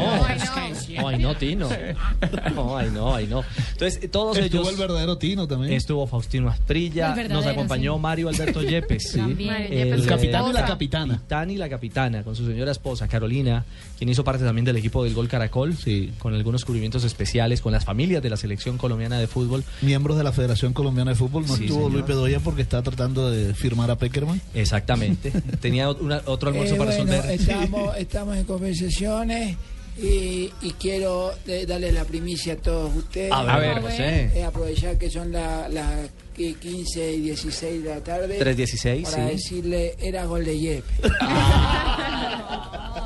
No, ahí no, Tino. No, ahí no, ahí no. Entonces, todos Estuvo ellos. el verdadero Tino también. Estuvo Faustino Asprilla, nos acompañó sí. Mario Alberto Yepes. También. El, El capitán y la eh, capitana. capitán y la capitana, con su señora esposa, Carolina, quien hizo parte también del equipo del Gol Caracol, Sí. con algunos cubrimientos especiales, con las familias de la selección colombiana de fútbol. Miembros de la Federación Colombiana de Fútbol. No Sí, estuvo señor. Luis Bedoya porque está tratando de firmar a Peckerman. Exactamente. Tenía una- otro almuerzo Eh, para bueno, resolver. estamos, estamos en conversaciones y, y quiero eh, darle la primicia a todos ustedes. A ver, José. Eh, aprovechar que son las la, 15 y 16 de la tarde. 3:16, Para sí. decirle, era gol de Yep.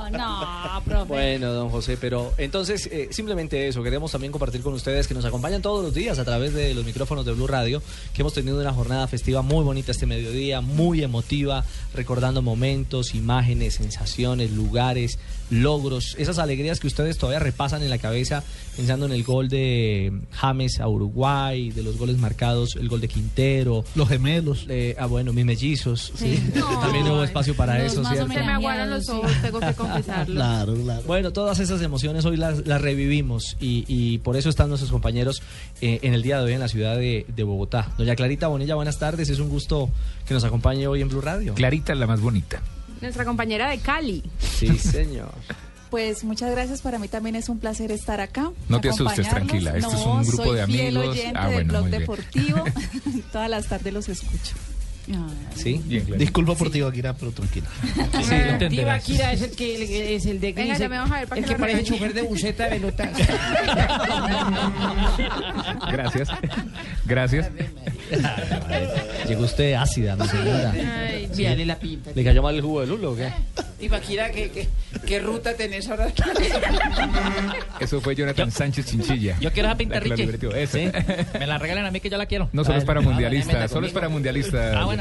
No, no, profe. Bueno, don José, pero entonces eh, simplemente eso, queremos también compartir con ustedes que nos acompañan todos los días a través de los micrófonos de Blue Radio, que hemos tenido una jornada festiva muy bonita este mediodía, muy emotiva, recordando momentos, imágenes, sensaciones, lugares, logros, esas alegrías que ustedes todavía repasan en la cabeza pensando en el gol de James a Uruguay, de los goles marcados, el gol de Quintero, Los gemelos. eh, ah bueno, mis mellizos, sí. Sí. también hubo espacio para eso, más ¿cierto? Se me aguaron los ojos, tengo que confesarlo. Claro, claro. Bueno, todas esas emociones hoy las, las revivimos y, y por eso están nuestros compañeros eh, en el día de hoy en la ciudad de, de Bogotá. Doña Clarita Bonilla, buenas tardes. Es un gusto que nos acompañe hoy en Blue Radio. Clarita es la más bonita. Nuestra compañera de Cali. Sí, señor. Pues muchas gracias, para mí también es un placer estar acá. No te asustes, tranquila, esto es No, un grupo soy de fiel amigos. oyente Ah, del bueno, blog muy bien. deportivo. Todas las tardes los escucho. Sí, Disculpa por ti, Akira, pero tranquila. Sí, Tibaquira es el que es el de Venga, gris, ya me vamos a ver para el que parece chofer de buseta de velotas. Gracias. Gracias. Llegó usted ácida, mi señora. Ay, mírale la pinta. ¿Le cayó mal el jugo de lulo o qué? Tibaquira, ¿qué, qué, qué ruta tenés ahora? Eso fue Jonathan Sánchez Chinchilla. Yo quiero esa pinta, Richie. Sí. Me la regalan a mí que yo la quiero. No solo es para Ah, mundialistas, tremenda solo es para mundialistas. Ah, bueno.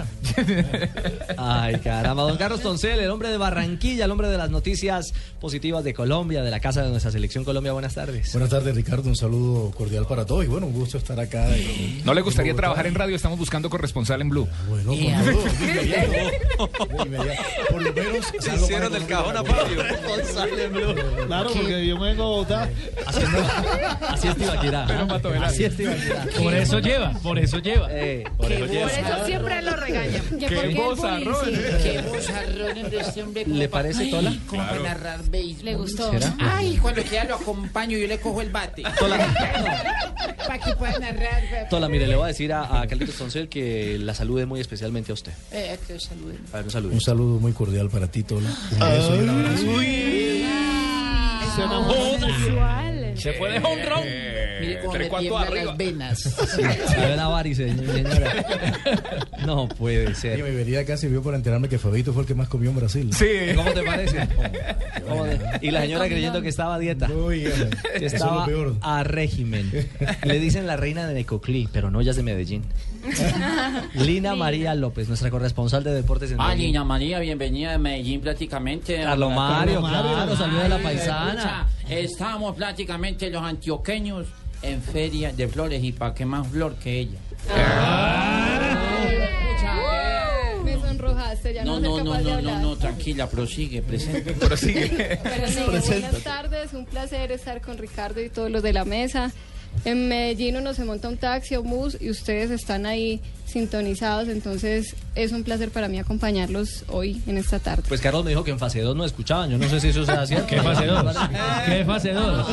Ay, caramba. Don Carlos Toncel, el hombre de Barranquilla, el hombre de las noticias positivas de Colombia, de la casa de nuestra selección Colombia. Buenas tardes. Buenas tardes, Ricardo. Un saludo cordial para todos y bueno, un gusto estar acá. en- ¿No le gustaría en trabajar en radio? Estamos buscando corresponsal en Blue. Bueno, todo, inmediato. De inmediato. Por lo menos. Se hicieron del cajón a Fabio. Claro, porque yo me vengo a Bogotá. Así es Tibaquira. Así es Tibaquira. Por eso lleva, por eso lleva. Eh, por Por eso lleva. eso siempre lo regañan. ¿Qué ¿Por qué bozarrón? Qué bozarrón de este hombre. ¿Le pa- parece, Ay, Tola? Como Claro. para narrar béisbol. Le gustó. ¿Será? Ay, cuando quiera lo acompaño, yo le cojo el bate. Para que pueda narrar. Tola, mire, le voy a decir a, a Carlitos Toncel que la salude muy especialmente a usted. Eh, que saluden. A ver, un saludo. Un saludo muy cordial para ti, Tola. Un beso y un abrazo. Se fue de home run. Mire cómo Tres me cuartos arriba. las venas. Sí, a ver la varice, señora. No puede Y ser. mi venida acá sirvió para enterarme que Fabito fue el que más comió en Brasil. Sí. ¿Cómo te parece? ¿Cómo te- Y la señora creyendo que estaba a dieta. Que es estaba peor. a régimen. Le dicen la reina de Necoclí, pero no, ella es de Medellín. Lina María López, nuestra corresponsal de deportes en Ah, Medellín. Lina María, bienvenida de Medellín prácticamente. Carlos Mario, Carlos claro, saluda a la paisana. escucha, Estábamos prácticamente los antioqueños en feria de flores y para qué más flor que ella. Me sonrojaste, ya no, No, no, no, no, no, tranquila, prosigue, presente. Prosigue. Pero sí, buenas tardes, un placer estar con Ricardo y todos los de la mesa. En Medellín uno se monta un taxi o bus y ustedes están ahí sintonizados, entonces es un placer para mí acompañarlos hoy en esta tarde. Pues Carlos me dijo que en fase 2 no escuchaban. Yo no sé si eso sea cierto. ¿Qué fase 2? ¿Qué fase 2?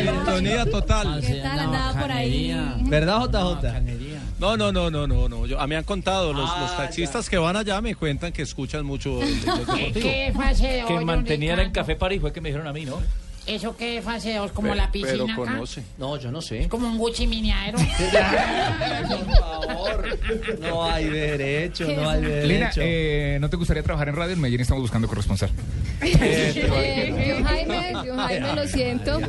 Sintonía total. ¿Qué tal andaba por ahí? ¿Verdad, JJ? No, no, no, no, no, no. Yo, a mí me han contado, los, Ah, los taxistas que van allá me cuentan que escuchan mucho el, el deportivo. ¿Qué fase Que dos, mantenían en Café París fue que me dijeron a mí, ¿no? ¿Eso qué fase dos? ¿Como Pero- la piscina pero acá? conoce. No, yo no sé. ¿Como un Gucci miniadero? Por favor. No hay derecho, no hay Lina, derecho. eh, ¿no te gustaría trabajar en radio? En Medellín estamos buscando corresponsal. Eh, yo Jaime, yo Jaime, lo siento.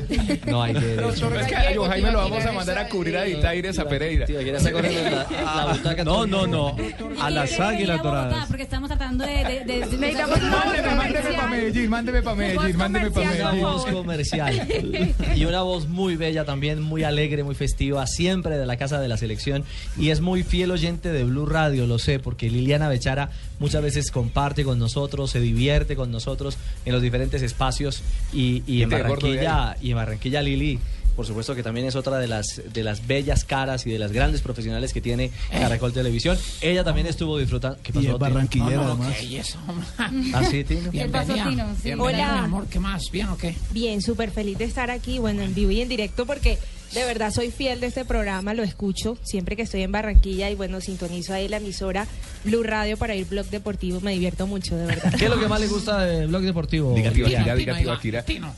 No hay derecho. Es que a Joe Jaime lo vamos a mandar a cubrir a Ditaires a Pereira. Tío, está corriendo la, la butaca. No, no, no. A ¿Y las águilas doradas. Porque estamos tratando de... de, de, de- Necesitamos un Mándeme, mándeme para Medellín, mándeme para Medellín, mándeme para Medellín. Comercial. Y una voz muy bella también, muy alegre, muy festiva, siempre de la casa de la selección. Y es muy fiel oyente de Blue Radio, lo sé, porque Liliana Bechara muchas veces comparte con nosotros, se divierte con nosotros en los diferentes espacios. Y, y Y en Barranquilla y en Barranquilla Lili. Por supuesto que también es otra de las de las bellas caras y de las grandes profesionales que tiene Caracol Televisión. Ella también estuvo disfrutando. ¿Qué Y pasó, es Tino? barranquillera, No, no, además. ¿qué? ¿Y eso? ¿Ah, sí, Tino? ¿Qué pasó. Tino? Sí. Hola. mi amor, ¿qué más? ¿Bien o qué? Bien, súper feliz de estar aquí, bueno, en vivo y en directo porque de verdad soy fiel de este programa, lo escucho siempre que estoy en Barranquilla y bueno, sintonizo ahí la emisora Blue Radio para ir blog deportivo, me divierto mucho, de verdad. ¿Qué es lo que más le gusta del blog deportivo? Diga, tío, Liliana? Akira, diga, tío,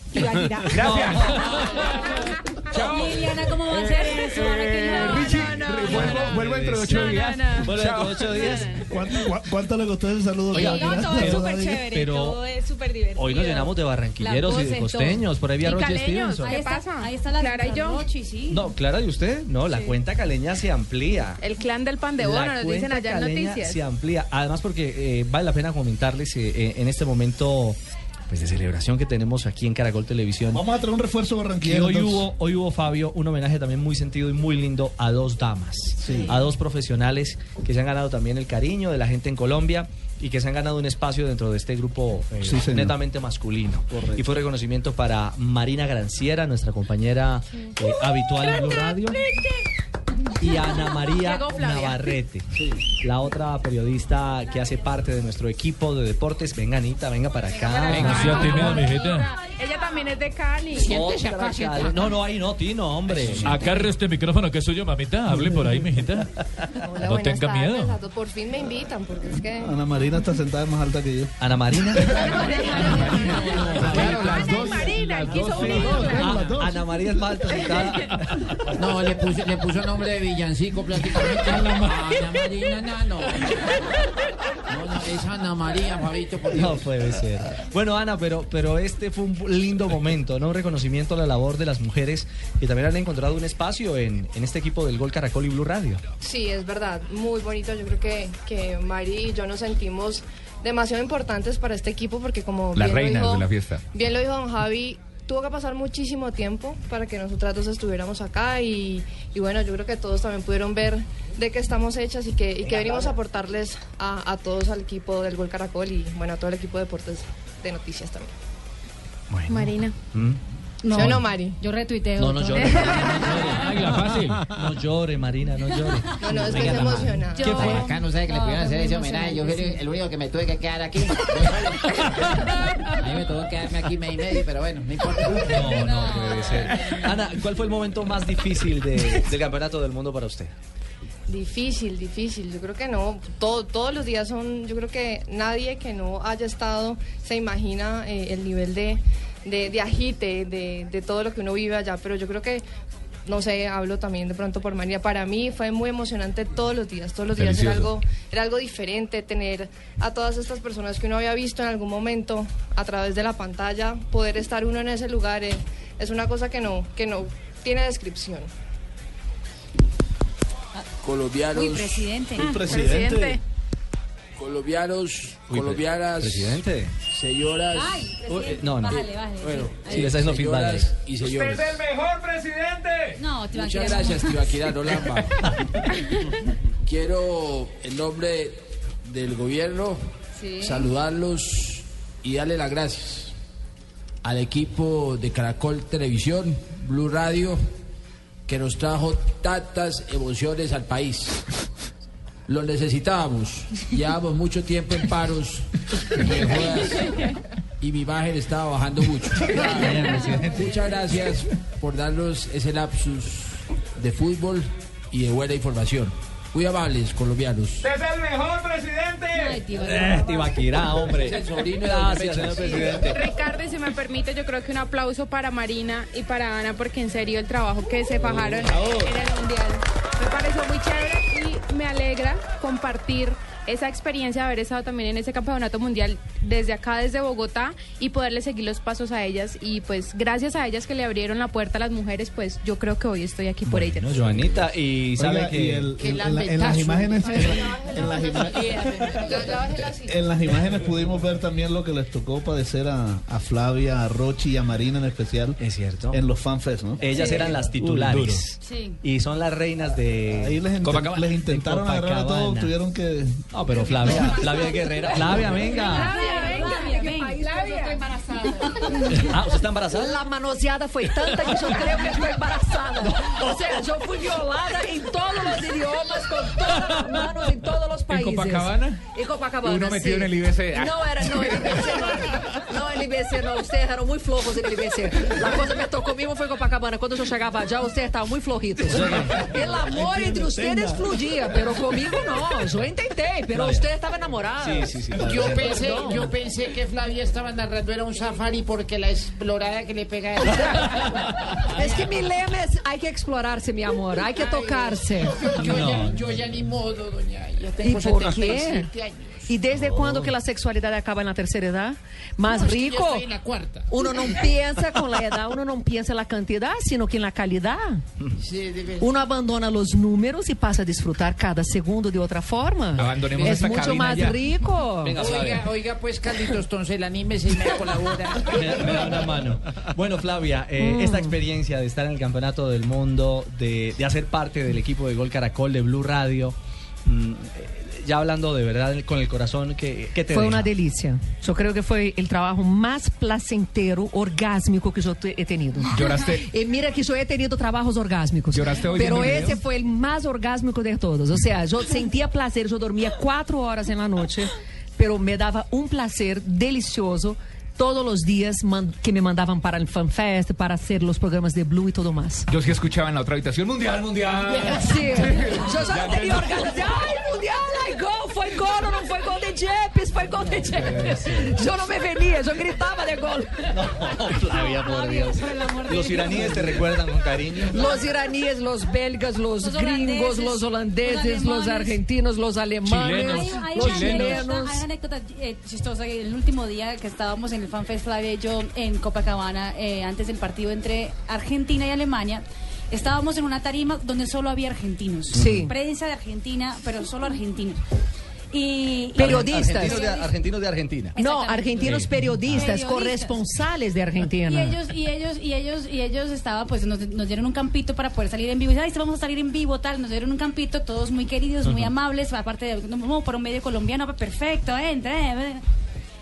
Gracias. Liliana, ¿cómo va a ser eso? Ahora que no, Richie, no, no. vuelvo, vuelvo dentro de ocho días. Bueno, dentro de ocho días. ¿Cuánto, le costó ese saludo? Oiga? No, todo es Pero- súper chévere, pero todo es súper divertido. Hoy nos llenamos de barranquilleros y de costeños. Por ahí vi a Y Roger caleños, Stevenson. ¿qué Ahí está, pasa? ahí está la Clara y yo. Rochi, sí. No, Clara, ¿y usted? No, la cuenta caleña se amplía. El clan del pan de bono, nos dicen allá en noticias. se amplía. Además, porque eh, vale la pena comentarles eh, eh, en este momento pues, de celebración que tenemos aquí en Caracol Televisión. Vamos a traer un refuerzo barranquillero. hoy hubo, hoy hubo, Fabio, un homenaje también muy sentido y muy lindo a dos damas, Sí. a dos profesionales que se han ganado también el cariño de la gente en Colombia y que se han ganado un espacio dentro de este grupo eh, Sí, netamente masculino. Y fue reconocimiento para Marina Granciera, nuestra compañera eh, habitual en Blue Radio. Y Ana María. Navarrete, la otra periodista que hace parte de nuestro equipo de deportes. Venga, Anita, venga para acá. Venga, sea tímida, mijita. Ella también es de Cali. No, no, ahí no, Tino, hombre. Agarre este micrófono que es suyo, mamita. Hable por ahí, mijita. Hola, No tenga tardes miedo. Por fin me invitan, porque es que... Ana Marina está sentada más alta que yo. Ana Marina. Claro, las dos. Marina, quiso unirlo. Ana María es más alta sentada. No, le puso, le puso nombre de villancico prácticamente. Ana Marina, no, no. No, no, es Ana María, Fabito, por Dios. No puede ser. Bueno, Ana, pero, pero este fue un lindo momento, ¿no? Un reconocimiento a la labor de las mujeres que también han encontrado un espacio en, en este equipo del Gol Caracol y Blue Radio. Sí, es verdad, muy bonito. Yo creo que, que Mari y yo nos sentimos demasiado importantes para este equipo porque como Las bien lo reinas dijo- de la fiesta. Bien lo dijo don Javi, tuvo que pasar muchísimo tiempo para que nosotras dos estuviéramos acá y, y bueno, yo creo que todos también pudieron ver de qué estamos hechas y que, y que venimos a aportarles a, a todos al equipo del Gol Caracol y bueno, a todo el equipo de deportes de noticias también. Marina. ¿Sí o no, Mari? Yo retuiteo. No, no todo. llore. Águila, fácil. No llore, Marina, no llore. No, no, es que se emociona. ¿Qué fue? Acá no sabe que le pudieron hacer ese homenaje. Yo fui el único que me tuve que quedar aquí. A mí me tuvo que quedarme aquí mes y medio, pero bueno, no importa. No, no puede ser. Ana, ¿cuál fue el momento más difícil de- del campeonato del mundo para usted? Difícil, difícil. Yo creo que no. Todo, todos los días son. Yo creo que nadie que no haya estado se imagina eh, el nivel de, de, de agite, de, de todo lo que uno vive allá. Pero yo creo que. No sé, hablo también de pronto por María. Para mí fue muy emocionante todos los días. Todos los días era algo, era algo diferente tener a todas estas personas que uno había visto en algún momento a través de la pantalla, poder estar uno en ese lugar eh, es una cosa que no, que no tiene descripción. Colombianos, Uy, presidente. Uy, presidente. Colombianos, Uy, colombianas, Presidente. señoras. Ay, Uy, presidente. eh, no, no. Bájale, bájale. Bueno, Sí, ahí. señoras y señores. el mejor presidente! No, te Muchas gracias, Tibaquirá Nolamba. Quiero, en nombre del gobierno, Sí. saludarlos y darle las gracias al equipo de Caracol Televisión, Blue Radio, que nos trajo tantas emociones al país. Lo necesitábamos. Llevamos mucho tiempo en paros, y mi imagen estaba bajando mucho. Muchas gracias por darnos ese lapsus de fútbol y de buena información. Muy amables, colombianos. ¡Es el mejor presidente! Ay, tío, Eh, Tibaquirá, hombre. Es el sobrino de Doña Gracias, señor presidente. Ricardo, y si me permite, yo creo que un aplauso para Marina y para Ana, porque en serio el trabajo que se fajaron en el Mundial me pareció muy chévere me alegra compartir esa experiencia de haber estado también en ese campeonato mundial desde acá, desde Bogotá, y poderle seguir los pasos a ellas. Y pues gracias a ellas que le abrieron la puerta a las mujeres, pues yo creo que hoy estoy aquí por ellas. No, Joanita, y sabe Oiga, que... y el- Que en, la en la- en las imágenes en, la- en las imágenes pudimos ver también lo que les tocó padecer a, a Flavia, a Rochi y a Marina en especial Es cierto. en los fanfest, ¿no? Ellas eran las titulares. Sí. Y son las reinas de... Ahí les, inten- Copacabana. les intentaron agarrar a todos, Copacabana. tuvieron que... No, pero Flavia, Flavia Guerrera. Flavia, venga. Ah, ¿usted está embarazada? La manoseada foi tanta que eu creio que estou embaraçada. Ou seja, eu fui violada em todos os idiomas, com todas as manos, em todos os países. Copacabana? Em Copacabana, Uno metido sim. en el IBC. Não era, não, el IBC não. Não, el IBC não. Ustedes eram muito flojos en el IBC. A coisa que tocou comigo foi Copacabana. Quando eu chegava allá, ustedes estavam muito flojitos. El amor entre ustedes fluía, pero comigo no. Yo intenté, pero ustedes estaban enamorados. Sí, sí, sí. Yo pensé, yo pensé que Flavia estaba narrando era un safari porque la explorada que le pega a. Es que mi lema es hay que explorarse, mi amor, hay que tocarse. Yo, No. ya, yo ya ni modo, doña. Ya ¿Y tengo por qué? 77 años. ¿Y desde cuándo que la sexualidad acaba en la tercera edad? Más No, es que rico. en la cuarta. Uno no piensa con la edad, uno no piensa en la cantidad, sino que en la calidad. Sí. Uno abandona los números y pasa a disfrutar cada segundo de otra forma. Abandonemos es esta mucho más ya. rico. Venga. Oiga, oiga, pues Carlitos Toncel, anímese y me colabora. Me, me da una mano. Bueno, Flavia, eh, esta experiencia de estar en el Campeonato del Mundo, de, de hacer parte del equipo de Gol Caracol de Blue Radio, mm, eh, ya hablando de verdad con el corazón, ¿qué, qué te Foi deja? uma delícia. Eu creio que foi o trabalho mais placentero, orgásmico que te- he tenido. Lloraste. E mira que eu he tenido trabalhos orgásmicos. Lloraste hoy Pero viendo el esse video? foi o mais orgásmico de todos. Ou seja, eu sentia prazer, eu dormia quatro horas na noite, pero me dava um prazer delicioso todos os dias man- que me mandavam para o FanFest, para hacer os programas de Blue e tudo mais. Yo sí escuchaba en la otra habitación, mundial, mundial. Teria orgasmo. Ai, mundial, ai, gol, gol, não foi gol de Jepes, foi gol de Jepes. Eu não me venia, eu gritava de gol. Flavia, por Dios. Los iraníes te recuerdan con cariño. Los iraníes, los belgas, los, Los gringos, los holandeses, los argentinos, los alemanes, Hay, hay los chilenos. hay una anécdota eh, chistosa. que El último día que estábamos en el FanFest Flavia y yo en Copacabana, eh, antes del partido entre Argentina y Alemania, estábamos en una tarima donde solo había argentinos. Sí. Prensa de Argentina, pero solo argentinos. Y, y- Periodistas. Argentinos de, argentinos de Argentina. No, argentinos Sí. periodistas, Periodistas. corresponsales de Y Argentina. ellos, y ellos, y ellos, y ellos estaban, pues nos, nos dieron un campito para poder salir en vivo. Y dice, "Ay, vamos a salir en vivo, tal. Nos dieron un campito, todos muy queridos, muy amables, aparte de, no, por un medio colombiano, perfecto, entra. eh, eh".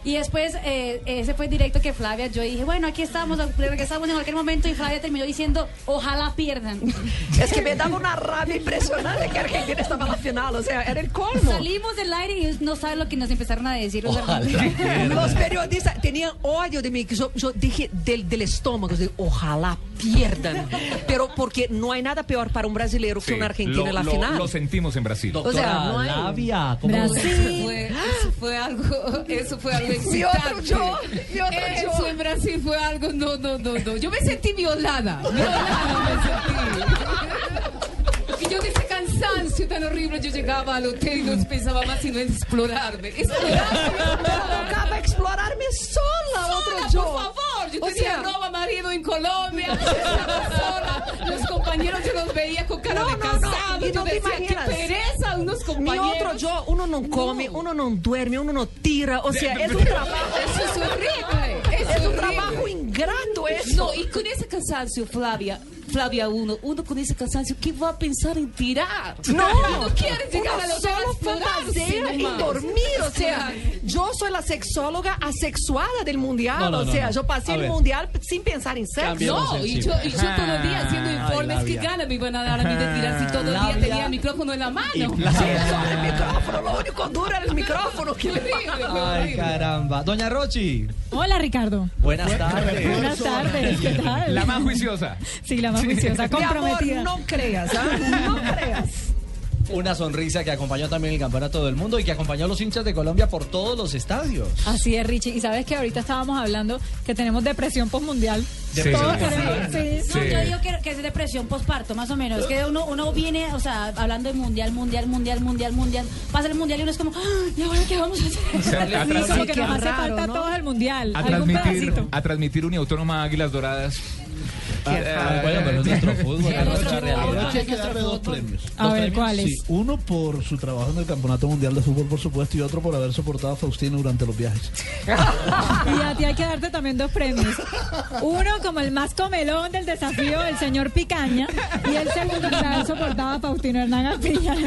Y después, eh, ese fue el directo que Flavia, yo dije, bueno, aquí estamos, regresamos en cualquier momento. Y Flavia terminó diciendo, ojalá pierdan. Es que me daba una rabia impresionante que Argentina estaba en la final, o sea, era el colmo. Salimos del aire y no saben lo que nos empezaron a decir los Ojalá argentinos. pierdan. Los periodistas tenían odio de mí, que yo, yo dije del, del estómago, de, ojalá pierdan. Pero porque no hay nada peor para un brasileño que un argentino lo, en la lo- final. Lo sentimos en Brasil. O sea, no hay- Labia, ¿cómo- Eso fue, eso fue algo, eso fue algo Mi otro yo, mi otro Eso yo. en Brasil fue algo, no, no, no, no. Yo me sentí violada, violada me sentí. Y yo de ese cansancio tan horrible, yo llegaba al hotel y no pensaba más sino en explorarme. Explorarme. Tocaba explorarme sola, Sola, otro por yo. favor. Yo O tenía sea- nuevo marido en Colombia. sola. Los compañeros yo los veía con cara No, de no, no, casado. y yo no te decía, qué imaginas. pereza unos Mi compañeros. otro yo, uno no come, uno no duerme, uno no tira, o sea, es un trabajo. Eso es horrible. Eso Es un horrible. trabajo ingrato eso. No, y con ese cansancio, Flavia, Flavia, uno, uno con ese cansancio, ¿qué va a pensar en tirar? No, no quiere llegar uno a los solo fantasea en dormir, o sea, yo soy la sexóloga asexuada del mundial, No, no, o no, sea, no. yo pasé A el ver. mundial sin pensar en sexo. No, y yo, y yo todo el día haciendo Ay, informes que Labia. gana me iban a dar a mí de tirar si todo el día tenía el micrófono en la mano. Y Sí, solo el micrófono, lo único duro era el micrófono. ¿qué le? Ay, caramba. Doña Rochi, Hola, Ricardo. buenas tardes. Buenas tardes, ¿qué tal? La más juiciosa. Sí, la más juiciosa, Mi amor, comprometida. no creas, ¿ah? No creas. Una sonrisa que acompañó también el campeonato del mundo y que acompañó a los hinchas de Colombia por todos los estadios. Así es, Richie. Y sabes que ahorita estábamos hablando que tenemos depresión postmundial. Sí. Todos Sí. tenemos- sí. No, yo digo que, que es depresión posparto, más o menos. Que uno, uno viene, o sea, hablando de mundial, mundial, mundial, mundial, mundial. Pasa el mundial y uno es como, "Ah, ¿y ahora qué vamos a hacer? sea, Sí, atrás- como que nos hace raro, falta ¿no? a todos el mundial. A transmitir, pedacito. a transmitir Uniautónoma Águilas Doradas. Ah, bueno, pero es nuestro fútbol. Es nuestro nuestra realidad. Ahora hay que darle dos premios. A ver, ¿cuáles? Sí, uno por su trabajo en el Campeonato Mundial de Fútbol, por supuesto, y otro por haber soportado a Faustino durante los viajes. Y a ti hay que darte también dos premios. Uno como el más comelón del desafío, el señor Picaña. Y el segundo por haber soportado a Faustino Hernán Apilla.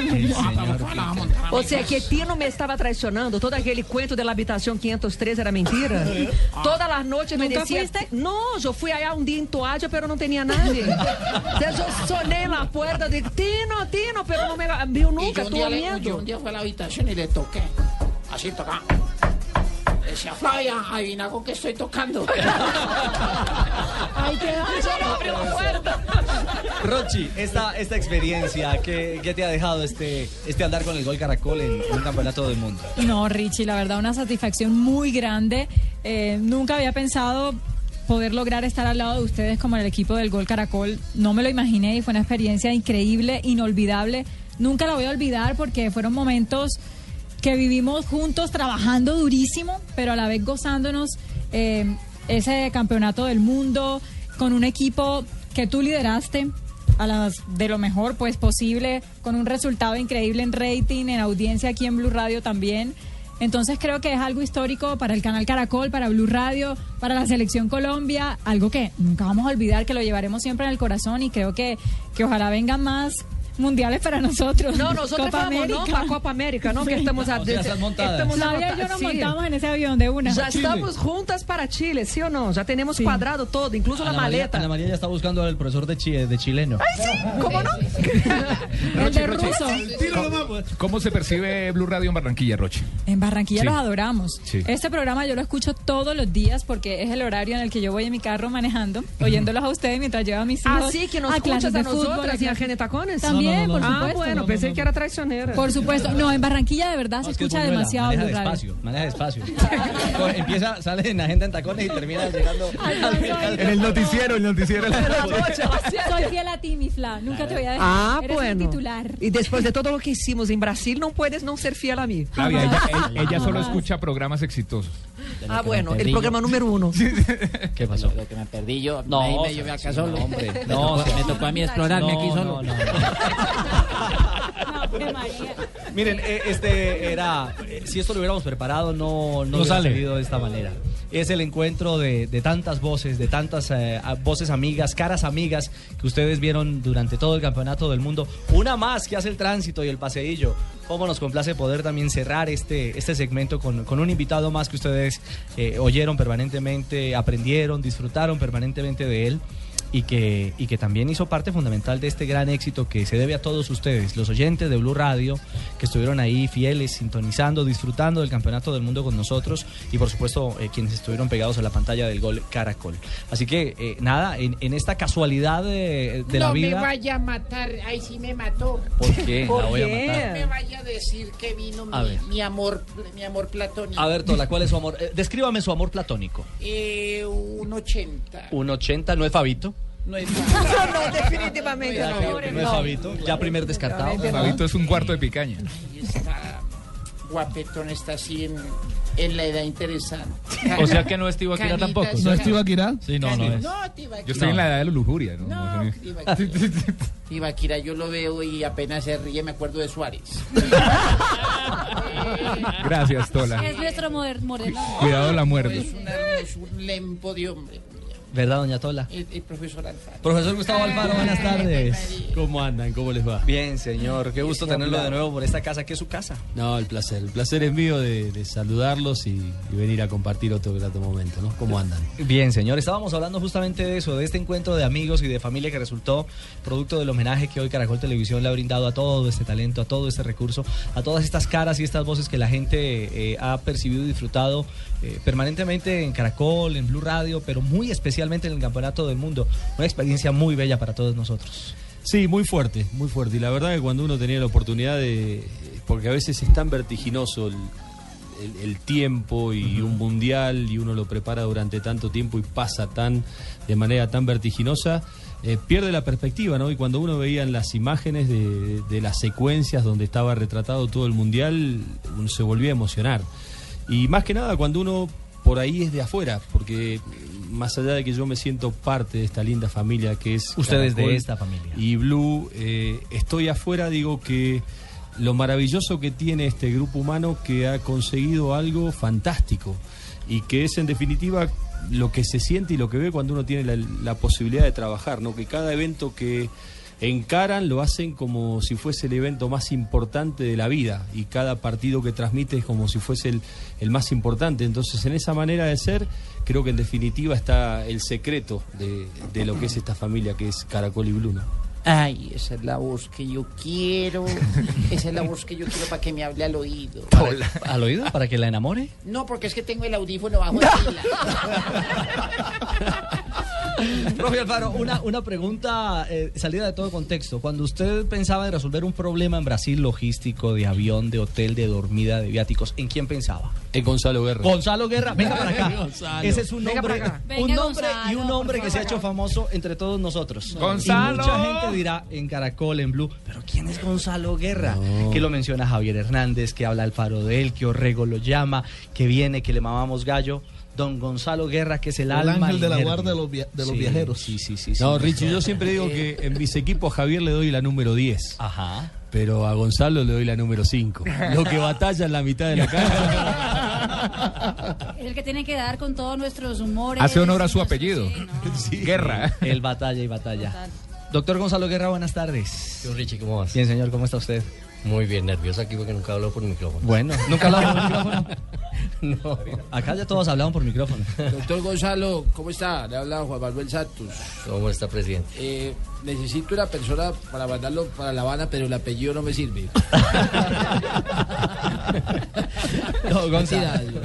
O sea, que Tino me estaba traicionando. Todo aquele cuento de la habitación 503 era mentira. Todas las noches me ¿Nunca decía... fuiste? No, yo fui allá un día en Toalla, pero no tenía nadie. O sea, yo soné en la puerta de Tino, Tino, pero no me abrió Y nunca, tuvo le- miedo. yo un día fui a la habitación y le toqué. Así tocaba. Decía, Flavia, adivina con qué estoy tocando. Ay, qué abrió la puerta. Rochi, esta, esta experiencia, ¿qué, qué te ha dejado este, este andar con el gol Caracol en, en un campeonato del mundo? No, Richie, la verdad, una satisfacción muy grande. Eh, nunca había pensado poder lograr estar al lado de ustedes como el equipo del Gol Caracol. No me lo imaginé y fue una experiencia increíble, inolvidable. Nunca la voy a olvidar porque fueron momentos que vivimos juntos trabajando durísimo, pero a la vez gozándonos eh, ese campeonato del mundo con un equipo que tú lideraste a las de lo mejor pues posible, con un resultado increíble en rating, en audiencia aquí en Blue Radio también. Entonces creo que es algo histórico para el canal Caracol, para Blue Radio, para la selección Colombia, algo que nunca vamos a olvidar, que lo llevaremos siempre en el corazón y creo que, que ojalá vengan más mundiales para nosotros. No, nosotros Copa vamos, ¿no? América. La Copa América, ¿no? Que estamos a... O sea, estamos Flavia y yo nos montamos en ese avión de una. Ya Chile. estamos juntas para Chile, ¿sí o no? Ya tenemos cuadrado todo, incluso la Ana María, maleta. Ana María ya está buscando al profesor de, chi- de chileno. ¡Ay, sí! ¿Cómo no? De ruso. ¿Cómo se percibe Blue Radio en Barranquilla, Roche? En Barranquilla Sí. los adoramos. Sí. Este programa yo lo escucho todos los días porque es el horario en el que yo voy en mi carro manejando, oyéndolos a ustedes mientras llevo a mis hijos. Ah, sí, que nos a escuchas a de fútbol, nosotras y a clases- Gene Tacones. También, por Ah, supuesto. bueno, pensé que era traicionera. Por supuesto. No, en Barranquilla de verdad se escucha demasiado maneja despacio, maneja despacio. Empieza, sale en agenda en tacones y termina llegando al- En el noticiero, el noticiero. Soy fiel a ti, mi Fla. Nunca te voy a dejar. Ah, Eres bueno. titular. Y después de todo lo que hicimos en Brasil, no puedes no ser fiel a mí. Flavia, ella, solo escucha programas exitosos. Ah, bueno, el programa número uno. ¿Qué pasó? Lo que me perdí yo. No, ahí me llevé acá solo. hombre. Tocó, me tocó a mí explorarme No, aquí solo. No, no. Miren, eh, este era. eh, si esto lo hubiéramos preparado, no, no, No hubiera sale. salido de esta manera. Es el encuentro de, de tantas voces, de tantas eh, a- voces amigas, caras amigas que ustedes vieron durante todo el campeonato del mundo. Una más que hace el tránsito y el paseillo. Cómo nos complace poder también cerrar este, este segmento con, con un invitado más que ustedes eh, oyeron permanentemente, aprendieron, disfrutaron permanentemente de él y que, y que también hizo parte fundamental de este gran éxito que se debe a todos ustedes, los oyentes de Blue Radio, que estuvieron ahí fieles, sintonizando, disfrutando del Campeonato del Mundo con nosotros y por supuesto eh, quienes estuvieron pegados a la pantalla del gol Caracol. Así que eh, nada, en, en esta casualidad de, de no la me vida... vaya a matar, ahí sí me mató. ¿Por qué? ¿Por La voy a qué? matar. No me vaya a decir que vino A mi amor, mi amor platónico. A ver, Tola, ¿cuál es su amor? Eh, descríbame su amor platónico. Eh, un 80. Un 80, ¿no es Fabito? No es no, definitivamente no. No es Fabito, ya primer descartado. Fabito es un cuarto de picaña. Guapetón, está así en, en la edad interesante. O sea que no es Tibaquira Canitas, tampoco. ¿No es Tibaquirá? Sí, no, no es. No. Yo estoy en la edad de la lujuria, ¿no? No, No, Tibaquira. Tibaquira, yo lo veo y apenas se ríe, me acuerdo de Suárez. Gracias, Tola. Es nuestro moder- moreno. Cuidado la muerte. Es una hermosura, un lempo de hombre. ¿Verdad, doña Tola? El profesor Alfaro. Profesor Gustavo Alfaro, buenas tardes. ¿Cómo andan? ¿Cómo les va? Bien, señor. Qué gusto tenerlo de nuevo por esta casa, que es su casa. No, el placer. El placer es mío de, de saludarlos y, y venir a compartir otro grato momento, ¿no? ¿Cómo andan? Bien, señor. Estábamos hablando justamente de eso, de este encuentro de amigos y de familia que resultó producto del homenaje que hoy Caracol Televisión le ha brindado a todo este talento, a todo este recurso, a todas estas caras y estas voces que la gente eh, ha percibido y disfrutado eh, permanentemente en Caracol, en Blue Radio, pero muy especialmente en el Campeonato del Mundo. Una experiencia muy bella para todos nosotros. Sí, muy fuerte, muy fuerte. Y la verdad que cuando uno tenía la oportunidad de... Porque a veces es tan vertiginoso el, el- el tiempo y un mundial y uno lo prepara durante tanto tiempo y pasa tan de manera tan vertiginosa, eh, pierde la perspectiva, ¿no? Y cuando uno veía en las imágenes de, de las secuencias donde estaba retratado todo el mundial, uno se volvía a emocionar. Y más que nada cuando uno por ahí es de afuera, porque más allá de que yo me siento parte de esta linda familia que es... Ustedes de esta familia. Y Blue, eh, estoy afuera, digo que lo maravilloso que tiene este grupo humano que ha conseguido algo fantástico y que es en definitiva lo que se siente y lo que ve cuando uno tiene la, la posibilidad de trabajar, ¿no? Que cada evento que encaran lo hacen como si fuese el evento más importante de la vida y cada partido que transmite es como si fuese el, el más importante. Entonces, en esa manera de ser, creo que en definitiva está el secreto de, de lo que es esta familia que es Caracol y Blue. ¿no? Ay, esa es la voz que yo quiero. Esa es la voz que yo quiero para que me hable al oído. ¿Al oído? ¿Para que la enamore? No, porque es que tengo el audífono bajo de pila. Profe Alfaro, una, una pregunta eh, salida de todo contexto. Cuando usted pensaba en resolver un problema en Brasil logístico, de avión, de hotel, de dormida, de viáticos, ¿en quién pensaba? En Gonzalo Guerra. Gonzalo Guerra, venga para acá. Gonzalo. Ese es un nombre, un nombre y un por que se ha hecho famoso entre todos nosotros. Gonzalo. Y mucha gente dirá en Caracol, en Blue, pero ¿quién es Gonzalo Guerra? Que lo menciona Javier Hernández, que habla Alfaro de él, que Orrego lo llama, que viene, que le mamamos gallo. Don Gonzalo Guerra, que es el, El alma ángel de la guarda de los via- de los Sí, viajeros. Sí, sí, sí. sí. No, Richie, yo siempre digo que en mis equipos a Javier le doy la número 10. Ajá. Pero a Gonzalo le doy la número 5. Lo que batalla en la mitad de la cancha. Es el que tiene que dar con todos nuestros humores. Hace honor a su apellido. Guerra. El batalla y batalla. Doctor Gonzalo Guerra, buenas tardes. Yo, Richie, ¿cómo vas? Bien, señor, ¿cómo está usted? Muy bien, nervioso aquí porque nunca hablo por micrófono. Bueno, ¿nunca hablamos por micrófono? No. Acá ya todos hablamos por micrófono. Doctor Gonzalo, ¿cómo está? Le habla Juan Manuel Santos. ¿Cómo está, presidente? Eh, necesito una persona para mandarlo para La Habana, pero el apellido no me sirve. No, Gonzalo,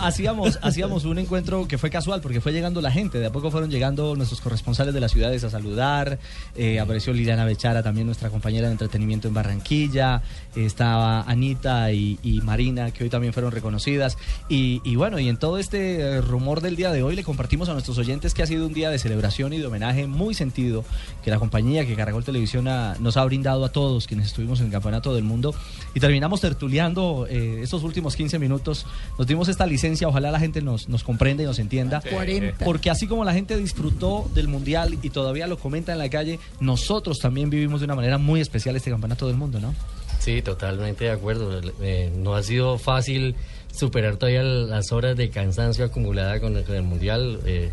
hacíamos, hacíamos un encuentro que fue casual porque fue llegando la gente. De a poco fueron llegando nuestros corresponsales de las ciudades a saludar. Eh, apareció Liliana Bechara, también nuestra compañera de entretenimiento en Barranquilla. estaba Anita y, y Marina, que hoy también fueron reconocidas. Y, y bueno, y en todo este eh, rumor del día de hoy le compartimos a nuestros oyentes que ha sido un día de celebración y de homenaje muy sentido que la compañía que Caracol Televisión ha- nos ha brindado a todos quienes estuvimos en el Campeonato del Mundo. Y terminamos tertuleando eh, estos últimos 15 minutos. Nos dimos esta licencia, ojalá la gente nos, nos comprenda y nos entienda. 40. Porque así como la gente disfrutó del Mundial y todavía lo comenta en la calle, nosotros también vivimos de una manera muy especial este Campeonato del Mundo, ¿no? Sí, totalmente de acuerdo. Eh, no ha sido fácil superar todavía las horas de cansancio acumulada con el, con el Mundial. Eh,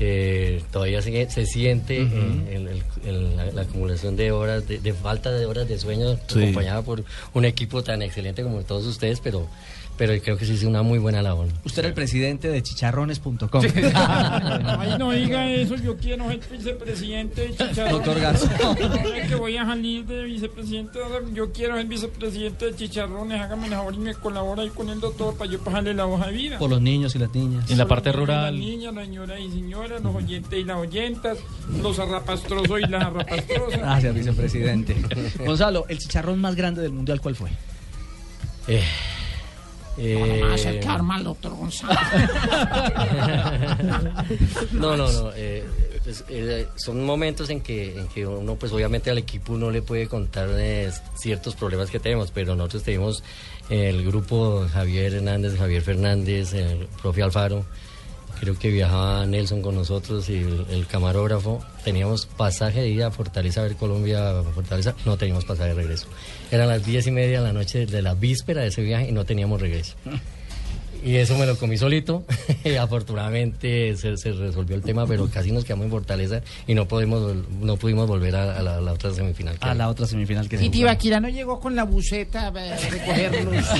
eh, todavía se, se siente Ujú. el- el- el- la, la acumulación de horas, de, de falta de horas de sueño, Sí. acompañada por un equipo tan excelente como todos ustedes, pero, pero creo que sí es una muy buena labor. Usted era el presidente de chicharrones.com. Ay, no diga eso, yo quiero ser vicepresidente de Chicharrones. Doctor Garzón. Que voy a salir de vicepresidente, yo quiero ser vicepresidente de Chicharrones. Hágame el favor y me colabora ahí con el doctor para yo pasarle la hoja de vida. Por los niños y las niñas. Por los niños y Las niñas, las señoras y señoras, los oyentes y las oyentas, los arrapastrosos y las arrapastrosas. Gracias, vicepresidente. Gonzalo, el chicharrón más grande del mundial, ¿cuál fue? Eh, No eh, acercar mal, doctor Gonzalo. No, no, no. eh, pues, eh, son momentos en que, en que uno, pues obviamente al equipo no le puede contar eh, ciertos problemas que tenemos, pero nosotros tenemos el grupo Javier Hernández, Javier Fernández, el profe Alfaro. Creo que viajaba Nelson con nosotros y el, el camarógrafo. Teníamos pasaje de ida a Fortaleza, a ver Colombia, a Fortaleza. No teníamos pasaje de regreso. Eran las diez y media de la noche de la víspera de ese viaje y no teníamos regreso. Y eso me lo comí solito. y afortunadamente se, se resolvió el tema, pero casi nos quedamos en Fortaleza y no podemos no pudimos volver a, a la, a la otra semifinal. que A había. la otra semifinal que Y. Tibaquira no llegó con la buceta a recogerlos.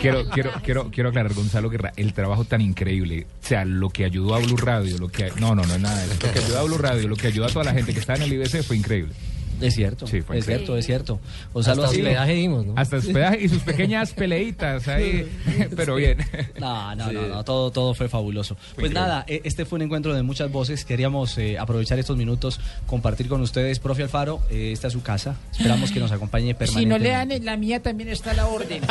Quiero, quiero, quiero, quiero aclarar, Gonzalo Guerra, el trabajo tan increíble. O sea, lo que ayudó a Blue Radio, lo que. No, no, no es nada de eso. Lo que ayudó a Blue Radio, lo que ayudó a toda la gente que estaba en el IBC fue increíble. Es cierto, Sí, fue es cierto, es cierto. Gonzalo Hasta ha sido- hospedaje dimos, ¿no? Hasta hospedaje y sus pequeñas peleitas ahí. Pero bien. No, no, Sí. no, no, todo, todo fue fabuloso. pues increíble. nada, eh, este fue un encuentro de muchas voces. Queríamos eh, aprovechar estos minutos, compartir con ustedes. Profe Alfaro, eh, esta es su casa. Esperamos que nos acompañe Si permanentemente. no le dan en la mía, también está la orden.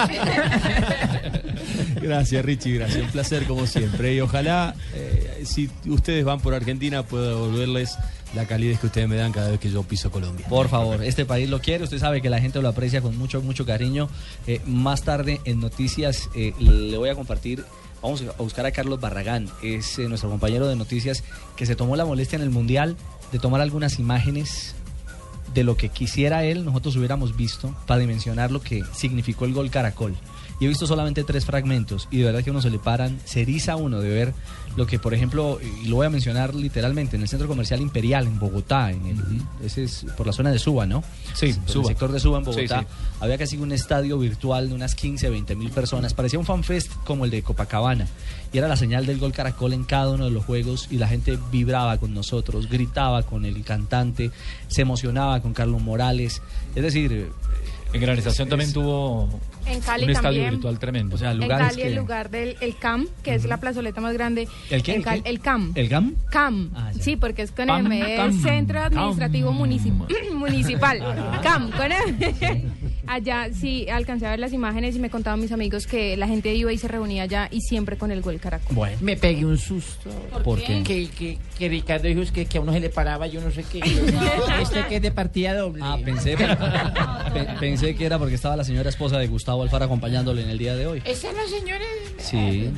Gracias, Richie, gracias. Un placer como siempre. Y ojalá, eh, si ustedes van por Argentina, pueda devolverles la calidez que ustedes me dan cada vez que yo piso Colombia. Por favor, este país lo quiere, usted sabe que la gente lo aprecia con mucho, mucho cariño. Eh, más tarde en noticias eh, le voy a compartir, vamos a buscar a Carlos Barragán, es eh, nuestro compañero de noticias que se tomó la molestia en el Mundial de tomar algunas imágenes de lo que quisiera él, nosotros hubiéramos visto para dimensionar lo que significó el gol Caracol. Y he visto solamente tres fragmentos y de verdad que uno se le paran, se eriza uno de ver lo que, por ejemplo, y lo voy a mencionar literalmente, en el Centro Comercial Imperial en Bogotá, en el, ese es por la zona de Suba, ¿no? Sí, Por Suba. El sector de Suba en Bogotá. sí. Había casi un estadio virtual de unas 15, 20 mil personas. Parecía un fanfest como el de Copacabana. Y era la señal del gol Caracol en cada uno de los juegos y la gente vibraba con nosotros, gritaba con el cantante, se emocionaba con Carlos Morales. Es decir, En Granización también tuvo En Cali un estadio también. virtual tremendo. O sea, En Cali, el lugar del el CAM, que es la plazoleta más grande. ¿El qué, En el Cali- qué? el CAM. ¿El GAM? CAM, Ah, sí, porque es con Pam, M, es Centro Administrativo. Municip- Municipal. Ah. CAM, con M. Allá sí alcancé a ver las imágenes y me contaban mis amigos que la gente iba y se reunía allá y siempre con el gol caracol. Bueno. Me pegué un susto. ¿Por qué? Que, que, que Ricardo dijo es que, que a uno se le paraba, yo no sé qué. este que es de partida doble. Ah, pensé, pe- pensé que era porque estaba la señora esposa de Gustavo Alfaro acompañándole en el día de hoy. Esa es la señora. Sí.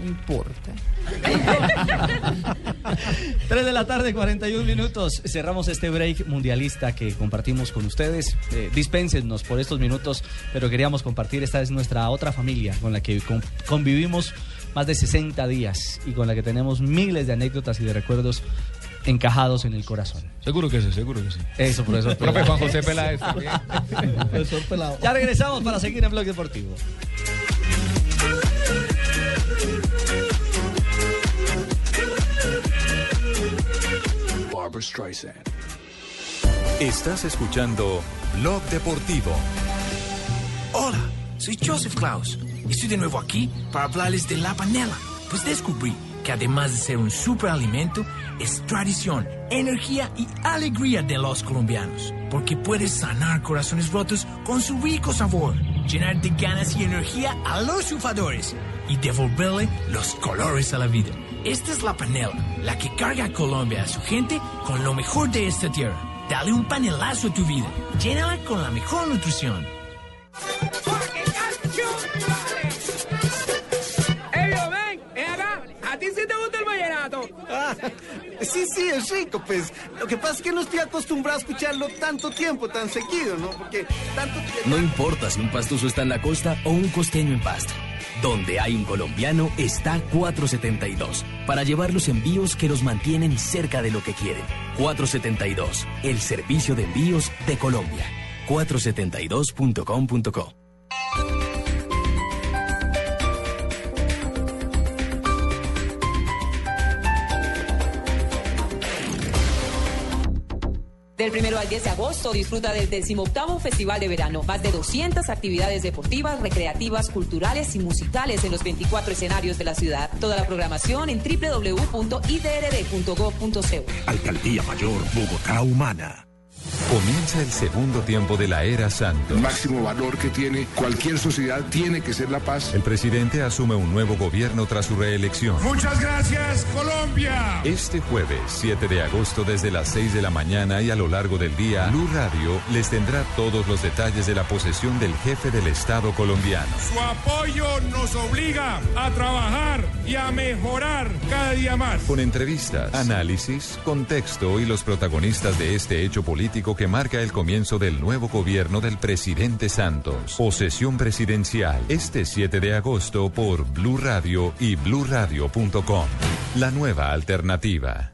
No importa. 3 de la tarde, 41 minutos. Cerramos este break mundialista que compartimos con ustedes. Eh, dispénsenos por estos minutos, pero queríamos compartir. Esta es nuestra otra familia con la que con- convivimos más de 60 días y con la que tenemos miles de anécdotas y de recuerdos encajados en el corazón. Seguro que sí, seguro que sí. Eso, profesor. Profe Peláez. Juan José Peláez. Profesor Pelado. Ya regresamos para seguir en Blog Deportivo. Barbara Streisand. Estás escuchando Blog Deportivo. Hola, soy Joseph Klaus y estoy de nuevo aquí para hablarles de la panela. Pues descubrí que además de ser un superalimento, es tradición, energía y alegría de los colombianos. Porque puedes sanar corazones rotos con su rico sabor, llenar de ganas y energía a los sufadores y devolverle los colores a la vida. Esta es la panela, la que carga a Colombia a su gente con lo mejor de esta tierra. Dale un panelazo a tu vida. Llénala con la mejor nutrición. ¡Ey, yo, ven! ¡Ven acá! ¿A ti sí te gusta el vallenato? Ah, sí, sí, es rico, pues. Lo que pasa es que no estoy acostumbrado a escucharlo tanto tiempo, tan seguido, ¿no? Porque tanto tiempo... No importa si un pastuso está en la costa o un costeño en Pasto. Donde hay un colombiano está 472 para llevar los envíos que los mantienen cerca de lo que quieren. 472, el servicio de envíos de Colombia. 472.com.co. Del primero al 10 de agosto disfruta del 18 Festival de Verano. Más de 200 actividades deportivas, recreativas, culturales y musicales en los 24 escenarios de la ciudad. Toda la programación en www.idrd.gov.co. Alcaldía Mayor Bogotá Humana. Comienza el segundo tiempo de la era Santos. máximo valor que tiene cualquier sociedad tiene que ser la paz. El presidente asume un nuevo gobierno tras su reelección. Muchas gracias, Colombia. Este jueves, 7 de agosto, desde las 6 de la mañana y a lo largo del día, Blue Radio les tendrá todos los detalles de la posesión del jefe del Estado colombiano. Su apoyo nos obliga a trabajar y a mejorar cada día más. Con entrevistas, análisis, contexto y los protagonistas de este hecho político que marca el comienzo del nuevo gobierno del presidente Santos. Posesión presidencial, este 7 de agosto por Blue Radio y bluradio.com. La nueva alternativa.